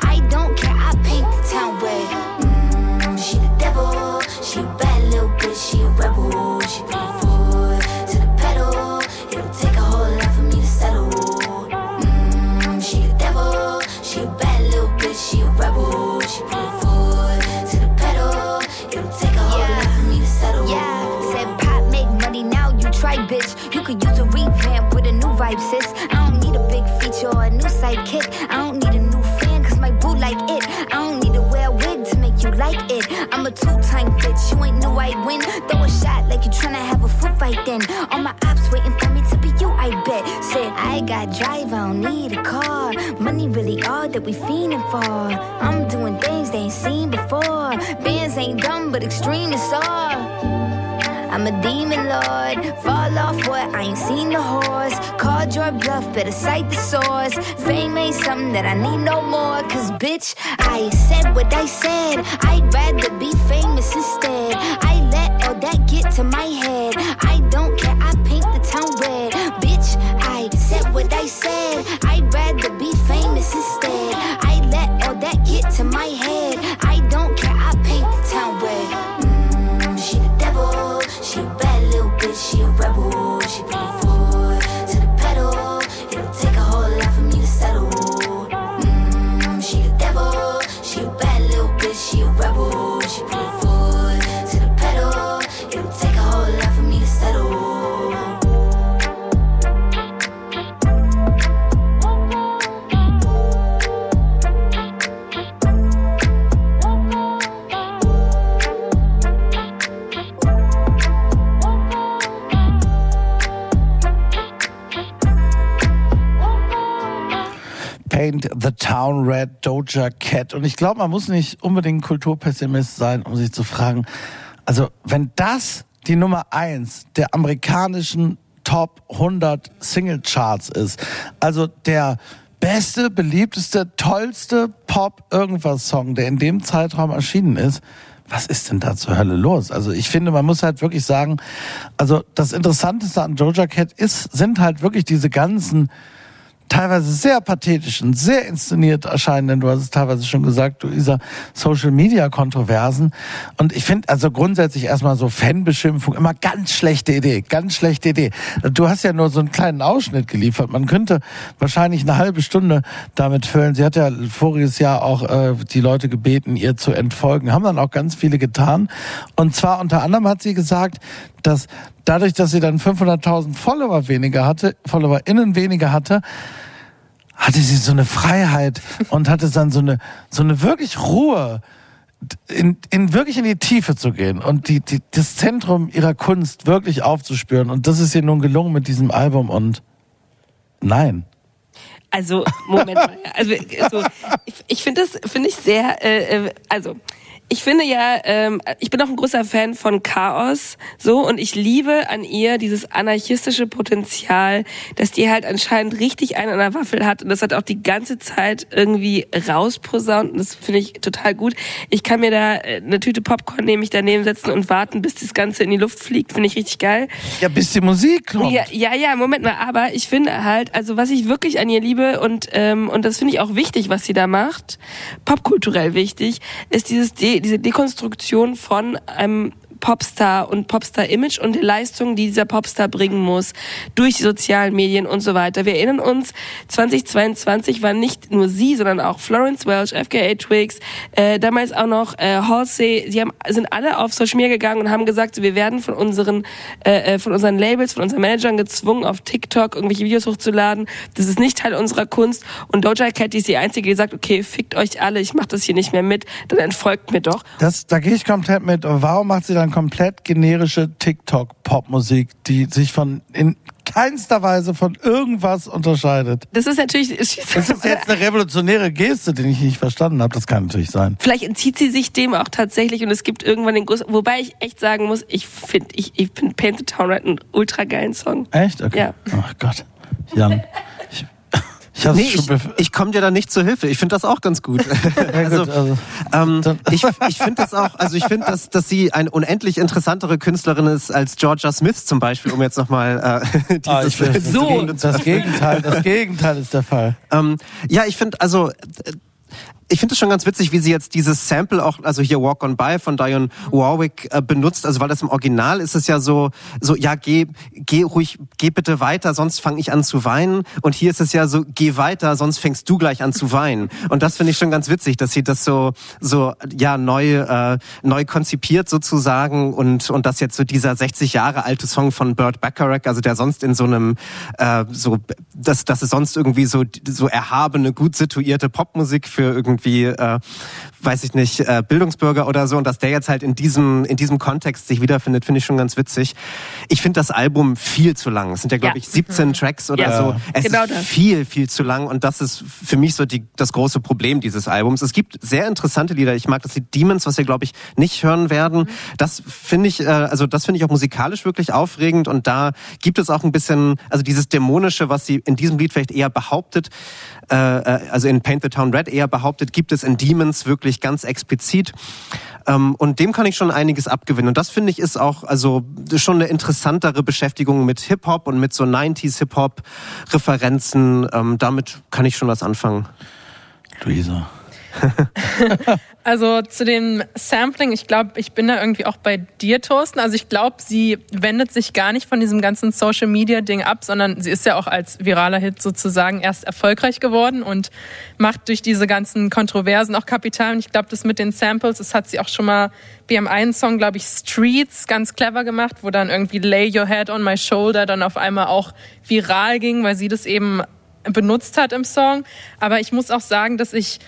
Tryna have a foot fight then. All my ops waiting for me to be you, I bet. Said I got drive, I don't need a car. Money really all that we fiending for. I'm doing things they ain't seen before. Bands ain't dumb, but extreme is all. I'm a demon lord. Fall off what? I ain't seen the horse. Called your bluff, better cite the source. Fame ain't something that I need no more. Cause bitch, I said what I said. I'd rather be famous instead. That get to my head. Red, Doja Cat. Und ich glaube, man muss nicht unbedingt Kulturpessimist sein, um sich zu fragen, also wenn das die Nummer eins der amerikanischen Top 100 Single Charts ist, also der beste, beliebteste, tollste Pop-Irgendwas-Song, der in dem Zeitraum erschienen ist, was ist denn da zur Hölle los? Also ich finde, man muss halt wirklich sagen, also das Interessanteste an Doja Cat ist, sind halt wirklich diese ganzen teilweise sehr pathetischen, sehr inszeniert erscheinenden, du hast es teilweise schon gesagt, Luisa, Social Media Kontroversen. Und ich finde also grundsätzlich erstmal so Fanbeschimpfung immer ganz schlechte Idee, ganz schlechte Idee. Du hast ja nur so einen kleinen Ausschnitt geliefert. Man könnte wahrscheinlich eine halbe Stunde damit füllen. Sie hat ja voriges Jahr auch äh, die Leute gebeten, ihr zu entfolgen. Haben dann auch ganz viele getan. Und zwar unter anderem hat sie gesagt, dass dadurch, dass sie dann 500.000 Follower weniger hatte, FollowerInnen weniger hatte, hatte sie so eine Freiheit und hatte dann so eine, so eine wirklich Ruhe, in, in wirklich in die Tiefe zu gehen und die, die, das Zentrum ihrer Kunst wirklich aufzuspüren. Und das ist ihr nun gelungen mit diesem Album und nein. Also, Moment mal. Also, also ich, ich finde das, finde ich sehr, äh, äh, also, ich finde ja, ähm, ich bin auch ein großer Fan von Chaos, so, und ich liebe an ihr dieses anarchistische Potenzial, dass die halt anscheinend richtig einen an der Waffel hat und das hat auch die ganze Zeit irgendwie rausposaunt und das finde ich total gut. Ich kann mir da äh, eine Tüte Popcorn nehme ich daneben setzen und warten, bis das Ganze in die Luft fliegt, finde ich richtig geil. Ja, bis die Musik kommt. Ja, ja, ja, Moment mal, aber ich finde halt, also was ich wirklich an ihr liebe und ähm, und das finde ich auch wichtig, was sie da macht, popkulturell wichtig, ist dieses De diese Dekonstruktion von einem Popstar und Popstar-Image und die Leistung, die dieser Popstar bringen muss durch die sozialen Medien und so weiter. Wir erinnern uns, 2022 war nicht nur sie, sondern auch Florence Welch, FKA Twigs, äh, damals auch noch äh, Halsey. Sie haben, sind alle auf Social Media gegangen und haben gesagt, wir werden von unseren, äh, äh, von unseren Labels, von unseren Managern gezwungen, auf TikTok irgendwelche Videos hochzuladen. Das ist nicht Teil unserer Kunst. Und Doja Cat ist die Einzige, die sagt, okay, fickt euch alle, ich mach das hier nicht mehr mit, dann entfolgt mir doch. Das, da gehe ich komplett mit. Warum macht sie dann komplett generische TikTok-Popmusik, die sich von in keinster Weise von irgendwas unterscheidet? Das ist natürlich... Ist das jetzt eine revolutionäre Geste, die ich nicht verstanden habe? Das kann natürlich sein. Vielleicht entzieht sie sich dem auch tatsächlich und es gibt irgendwann den großen, wobei ich echt sagen muss, ich finde, ich, ich finde Paint the Town Red einen ultra geilen Song. Echt? Okay. Ja. Ach Gott. Jan. Ich, Nee, ich, ich komme dir da nicht zur Hilfe. Ich finde das auch ganz gut. also, also, ähm, ich ich finde das auch, also ich finde, dass, dass sie eine unendlich interessantere Künstlerin ist als Georgia Smith zum Beispiel, um jetzt nochmal äh, dieses Ah, ich So. Gegenteil, das Gegenteil, das Gegenteil ist der Fall. Ähm, ja, ich finde, also ich finde es schon ganz witzig, wie sie jetzt dieses Sample auch, also hier Walk on By von Dionne Warwick äh, benutzt, also weil das im Original ist es ja so, so ja geh, geh ruhig, geh bitte weiter, sonst fange ich an zu weinen. Und hier ist es ja so, geh weiter, sonst fängst du gleich an zu weinen. Und das finde ich schon ganz witzig, dass sie das so, so ja neu, äh, neu konzipiert sozusagen und und das jetzt so dieser 60 Jahre alte Song von Burt Bacharach, also der sonst in so einem äh, so, das das ist sonst irgendwie so so erhabene, gut situierte Popmusik für irgendwie äh, weiß ich nicht, äh, Bildungsbürger oder so und dass der jetzt halt in diesem in diesem Kontext sich wiederfindet, finde ich schon ganz witzig. Ich finde das Album viel zu lang. Es sind ja glaube Ja. ich 17 Tracks oder Ja. so. Es Genau ist das. viel viel zu lang und das ist für mich so die das große Problem dieses Albums. Es gibt sehr interessante Lieder. Ich mag das Lied Demons, was wir glaube ich nicht hören werden. Das finde ich äh, also das finde ich auch musikalisch wirklich aufregend und da gibt es auch ein bisschen also dieses dämonische, was sie in diesem Lied vielleicht eher behauptet, äh, äh, also in Paint the Town Red eher behauptet, gibt es in Demons wirklich ganz explizit. Ähm, und dem kann ich schon einiges abgewinnen. Und das finde ich ist auch also schon eine interessantere Beschäftigung mit Hip-Hop und mit so 90s Hip-Hop-Referenzen. Ähm, damit kann ich schon was anfangen. Luisa. Also zu dem Sampling, ich glaube, ich bin da irgendwie auch bei dir, Thorsten. Also ich glaube, sie wendet sich gar nicht von diesem ganzen Social Media Ding ab, sondern sie ist ja auch als viraler Hit sozusagen erst erfolgreich geworden und macht durch diese ganzen Kontroversen auch Kapital. Und ich glaube, das mit den Samples, das hat sie auch schon mal bei ihrem einen Song, glaube ich, Streets ganz clever gemacht, wo dann irgendwie Lay Your Head on My Shoulder dann auf einmal auch viral ging, weil sie das eben benutzt hat im Song. Aber ich muss auch sagen, dass ich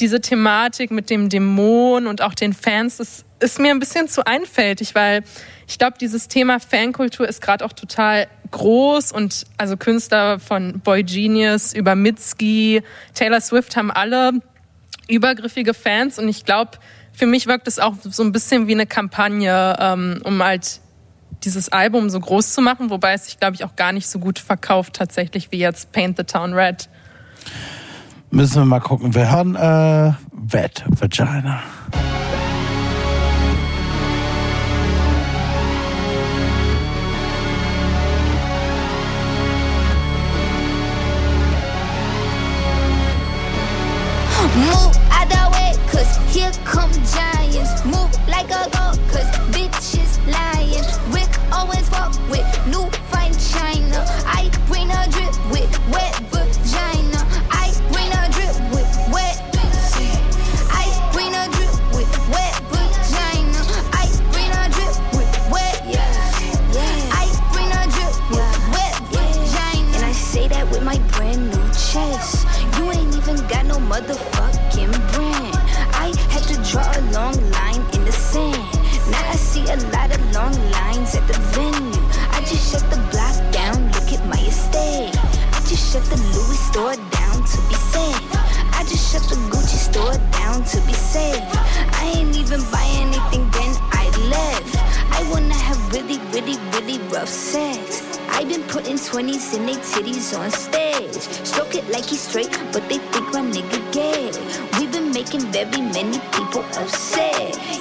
diese Thematik mit dem Dämon und auch den Fans, das ist mir ein bisschen zu einfältig, weil ich glaube, dieses Thema Fankultur ist gerade auch total groß und also Künstler von Boy Genius über Mitski, Taylor Swift haben alle übergriffige Fans und ich glaube, für mich wirkt es auch so ein bisschen wie eine Kampagne, ähm, um halt dieses Album so groß zu machen, wobei es sich, glaube ich, auch gar nicht so gut verkauft tatsächlich wie jetzt Paint the Town Red. Müssen wir mal gucken. Wir hören äh, Wet Vagina. Move out the way, cause here come giants. I've been putting 20s in they titties on stage. Stroke it like he's straight, but they think my nigga gay. We've been making very many people upset.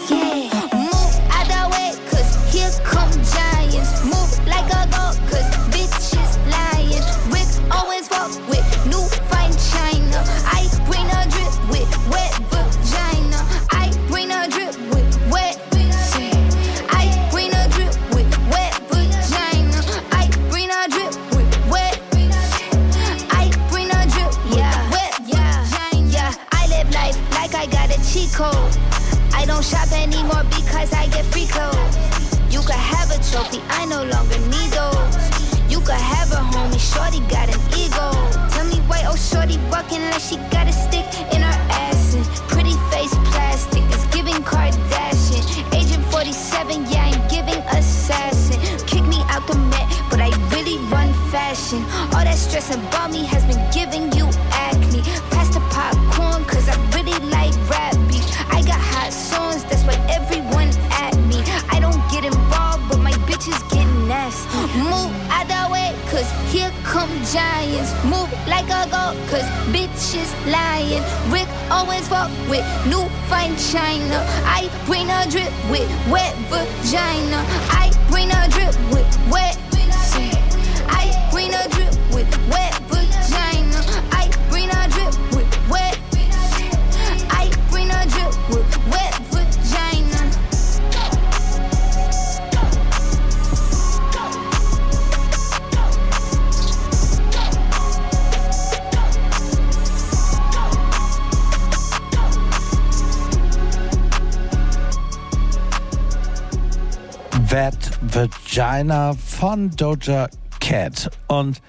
Vagina von Doja Cat. Und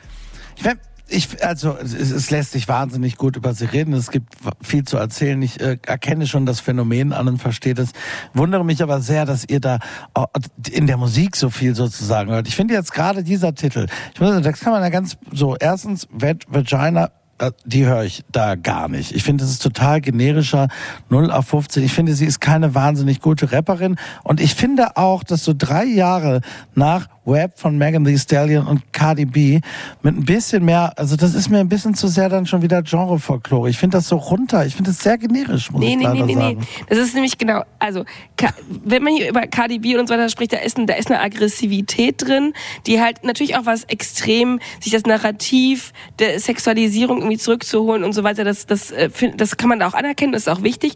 ich, werd- ich also es, es lässt sich wahnsinnig gut über sie reden. Es gibt viel zu erzählen. Ich äh, erkenne schon das Phänomen an und verstehe das. Wundere mich aber sehr, dass ihr da in der Musik so viel sozusagen hört. Ich finde jetzt gerade dieser Titel, ich muss sagen, das kann man ja ganz so, erstens Vagina die höre ich da gar nicht. Ich finde, es ist total generischer 0 auf 15. Ich finde, sie ist keine wahnsinnig gute Rapperin. Und ich finde auch, dass so drei Jahre nach Web von Megan Thee Stallion und Cardi B mit ein bisschen mehr, also das ist mir ein bisschen zu sehr dann schon wieder Genre-Folklore. Ich finde das so runter. Ich finde das sehr generisch, muss Nee, ich nee, leider nee, nee, nee. sagen. Das ist nämlich genau, also wenn man hier über Cardi B und so weiter spricht, da ist, ein, da ist eine Aggressivität drin, die halt natürlich auch was extrem, sich das Narrativ der Sexualisierung irgendwie zurückzuholen und so weiter, das, das, äh, das kann man da auch anerkennen, das ist auch wichtig.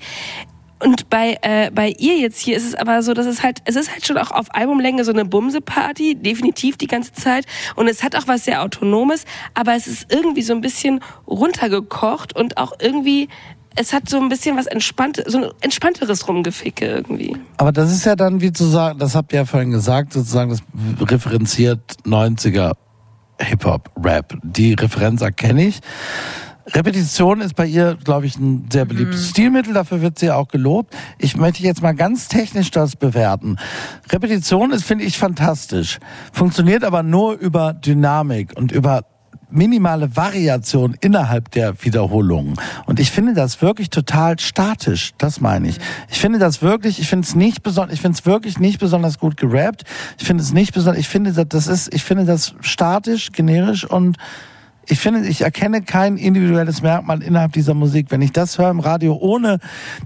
Und bei, äh, bei ihr jetzt hier ist es aber so, dass es halt, es ist halt schon auch auf Albumlänge so eine Bumse-Party, definitiv die ganze Zeit. Und es hat auch was sehr Autonomes, aber es ist irgendwie so ein bisschen runtergekocht und auch irgendwie, es hat so ein bisschen was entspannt, so ein entspannteres Rumgeficke irgendwie. Aber das ist ja dann, wie zu sagen, das habt ihr ja vorhin gesagt, sozusagen, das referenziert 90er Hip-Hop, Rap. Die Referenz erkenne ich. Repetition ist bei ihr, glaube ich, ein sehr beliebtes Stilmittel. Dafür wird sie auch gelobt. Ich möchte jetzt mal ganz technisch das bewerten. Repetition ist, finde ich, fantastisch. Funktioniert aber nur über Dynamik und über minimale Variation innerhalb der Wiederholungen. Und ich finde das wirklich total statisch. Das meine ich. Ich finde das wirklich, ich finde es nicht besonders, ich finde es wirklich nicht besonders gut gerappt. Ich finde es nicht besonders, ich finde das, das ist, ich finde das statisch, generisch und ich finde, ich erkenne kein individuelles Merkmal innerhalb dieser Musik. Wenn ich das höre im Radio, ohne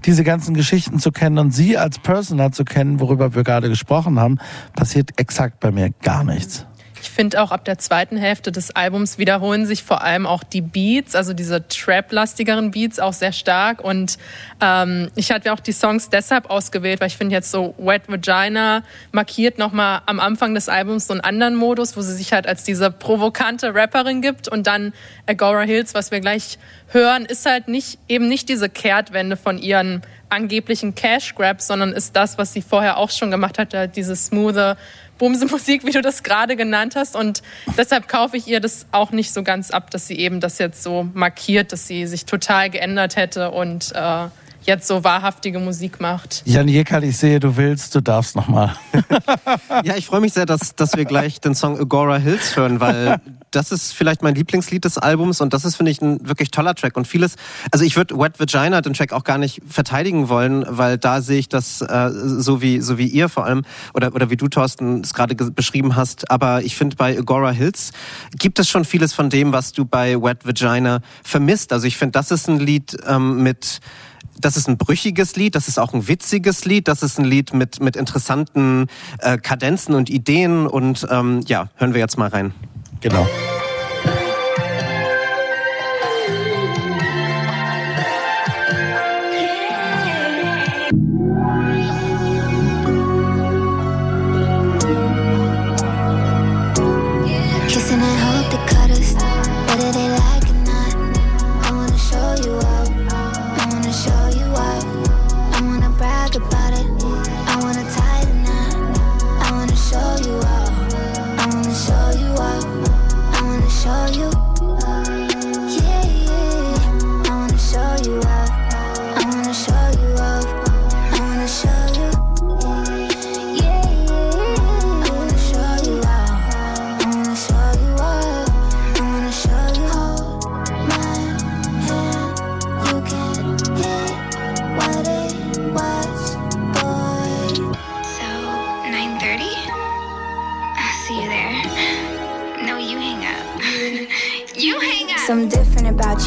diese ganzen Geschichten zu kennen und sie als Personal zu kennen, worüber wir gerade gesprochen haben, passiert exakt bei mir gar nichts. Ich finde auch ab der zweiten Hälfte des Albums wiederholen sich vor allem auch die Beats, also diese Trap-lastigeren Beats auch sehr stark. Und ähm, ich hatte auch die Songs deshalb ausgewählt, weil ich finde jetzt so Wet Vagina markiert nochmal am Anfang des Albums so einen anderen Modus, wo sie sich halt als diese provokante Rapperin gibt. Und dann Agora Hills, was wir gleich hören, ist halt nicht eben nicht diese Kehrtwende von ihren angeblichen Cash Grabs, sondern ist das, was sie vorher auch schon gemacht hat, halt diese smoothe Bumse-Musik, wie du das gerade genannt hast. Und deshalb kaufe ich ihr das auch nicht so ganz ab, dass sie eben das jetzt so markiert, dass sie sich total geändert hätte und äh, jetzt so wahrhaftige Musik macht. Jan Jekel, ich sehe, du willst, du darfst nochmal. Ja, ich freue mich sehr, dass, dass wir gleich den Song Agora Hills hören, weil das ist vielleicht mein Lieblingslied des Albums und das ist, finde ich, ein wirklich toller Track. Und vieles, also ich würde Wet Vagina, den Track, auch gar nicht verteidigen wollen, weil da sehe ich das äh, so, wie, so wie ihr vor allem oder, oder wie du, Thorsten, es gerade ge- beschrieben hast. Aber ich finde, bei Agora Hills gibt es schon vieles von dem, was du bei Wet Vagina vermisst. Also ich finde, das ist ein Lied ähm, mit das ist ein brüchiges Lied, das ist auch ein witziges Lied, das ist ein Lied mit, mit interessanten äh, Kadenzen und Ideen und ähm, ja, hören wir jetzt mal rein. Genau.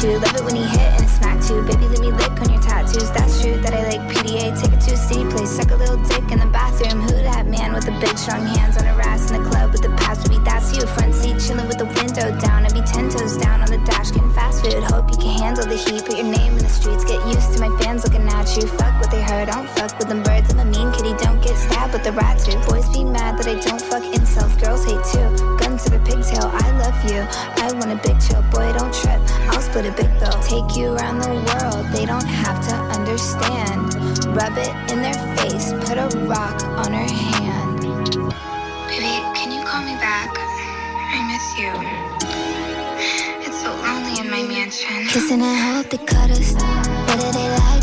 You. Love it when you hit and it smack too. Baby, let me lick on your tattoos. That's true that I like PDA. Take it to a city place. Suck a little dick in the bathroom. Who that man with the big strong hands on her ass in the club the past? Maybe that's you. Front seat chilling with the window down. I'd be ten toes down on the dash getting fast food. Hope you can handle the heat. Put your name in the streets. Get used to my fans looking at you. Fuck what they heard. Don't fuck with them birds. I'm a mean kitty. Don't get stabbed with the rat too. Boys be mad that I don't fuck incels. Girls hate too. Gun to the pigtail. I love you. I want a big chill. Boy, don't trip. I'll split a big bill. Take you around the world. They don't have to understand. Rub it in their face. Put a rock on her hand. You. It's so lonely in my mansion. Kissing and hope they cut us. Whether they like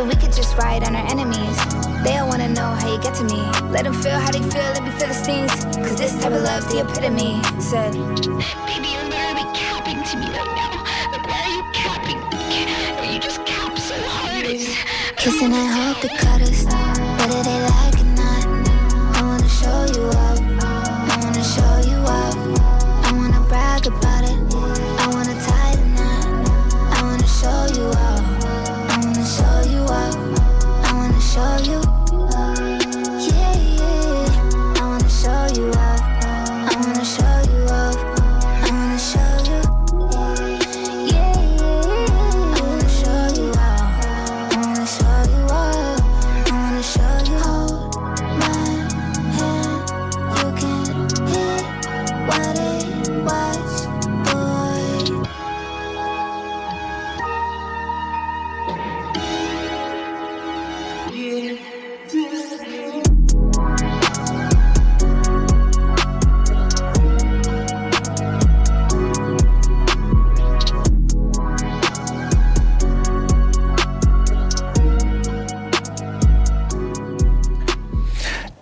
Baby, we could just ride on our enemies. They all wanna know how you get to me. Let them feel how they feel, let me feel the stings. Cause this type of love's the epitome. Said, Baby, you're literally capping to me right now. Like, why are you capping? Are You just cap so hard. Kissing and hope it cut us.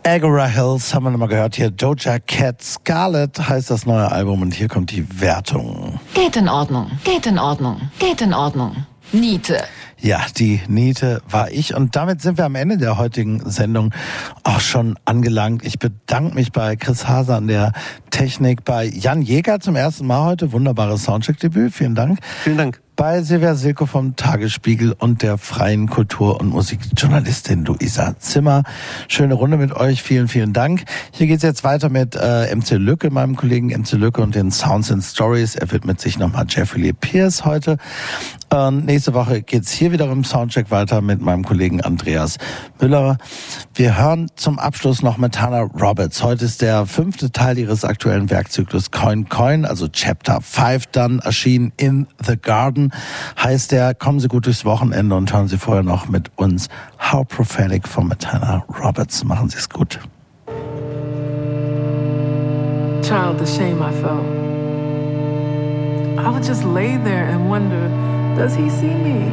Agora Hills haben wir nochmal gehört hier. Doja Cat Scarlet heißt das neue Album und hier kommt die Wertung. Geht in Ordnung, geht in Ordnung, geht in Ordnung. Niete. Ja, die Niete war ich und damit sind wir am Ende der heutigen Sendung auch schon angelangt. Ich bedanke mich bei Chris Haser an der Technik, bei Jan Jäger zum ersten Mal heute. Wunderbares Soundcheck-Debüt. Vielen Dank. Vielen Dank. Bei Silvia Silko vom Tagesspiegel und der freien Kultur- und Musikjournalistin Luisa Zimmer. Schöne Runde mit euch. Vielen, vielen Dank. Hier geht's jetzt weiter mit äh, MC Lücke, meinem Kollegen MC Lücke und den Sounds and Stories. Er widmet sich nochmal Jeffrey Lee Pierce heute. Und nächste Woche geht's hier wieder im Soundcheck weiter mit meinem Kollegen Andreas Müller. Wir hören zum Abschluss noch mit Hannah Roberts. Heute ist der fünfte Teil ihres aktuellen Werkzyklus Coin Coin, also Chapter 5 dann erschienen in The Garden. Heißt der, kommen Sie gut durchs Wochenende und hören Sie vorher noch mit uns How Prophetic von Hannah Roberts. Machen Sie es gut. Child, the shame I felt. I would just lay there and wonder, does he see me?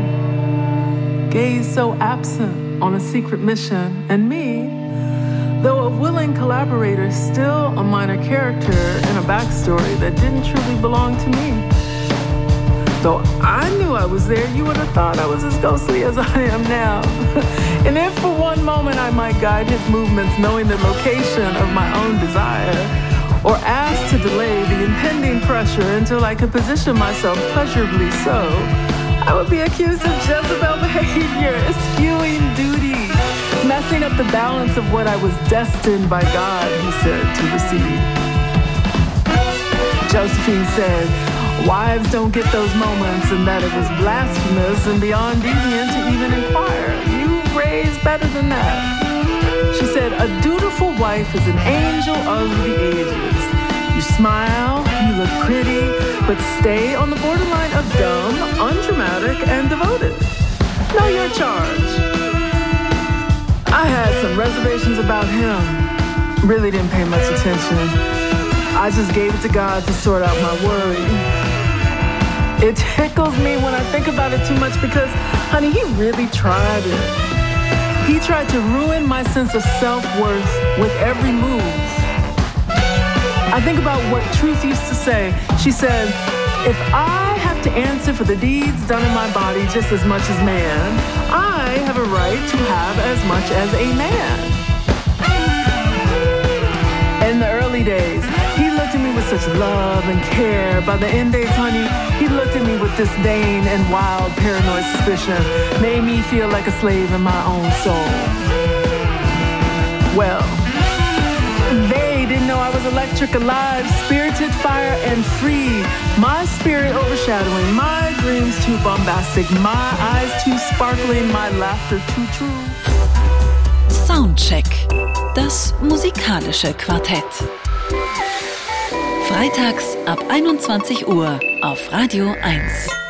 Gaze so absent on a secret mission, and me, though a willing collaborator, still a minor character in a backstory that didn't truly belong to me. Though I knew I was there, you would have thought I was as ghostly as I am now. and if for one moment I might guide his movements, knowing the location of my own desire, or asked to delay the impending pressure until I could position myself pleasurably so, I would be accused of Jezebel behavior, eschewing duty, messing up the balance of what I was destined by God, he said, to receive. Josephine said, Wives don't get those moments, and that it was blasphemous and beyond deviant to even inquire. You raised better than that. She said, A dutiful wife is an angel of the ages. You smile, you look pretty, but stay on the borderline of dumb, undramatic, and devoted. Know your charge. I had some reservations about him. Really didn't pay much attention. I just gave it to God to sort out my worry. It tickles me when I think about it too much because, honey, he really tried it. He tried to ruin my sense of self worth with every move. I think about what Truth used to say. She said, If I have to answer for the deeds done in my body just as much as man, I have a right to have as much as a man. In the early days, such love and care. By the end days, honey, he looked at me with disdain and wild paranoid suspicion. Made me feel like a slave in my own soul. Well, they didn't know I was electric, alive, spirited, fire, and free. My spirit overshadowing, my dreams too bombastic, my eyes too sparkling, my laughter too true. Soundcheck. Das musikalische Quartett. Freitags ab 21 Uhr auf Radio 1.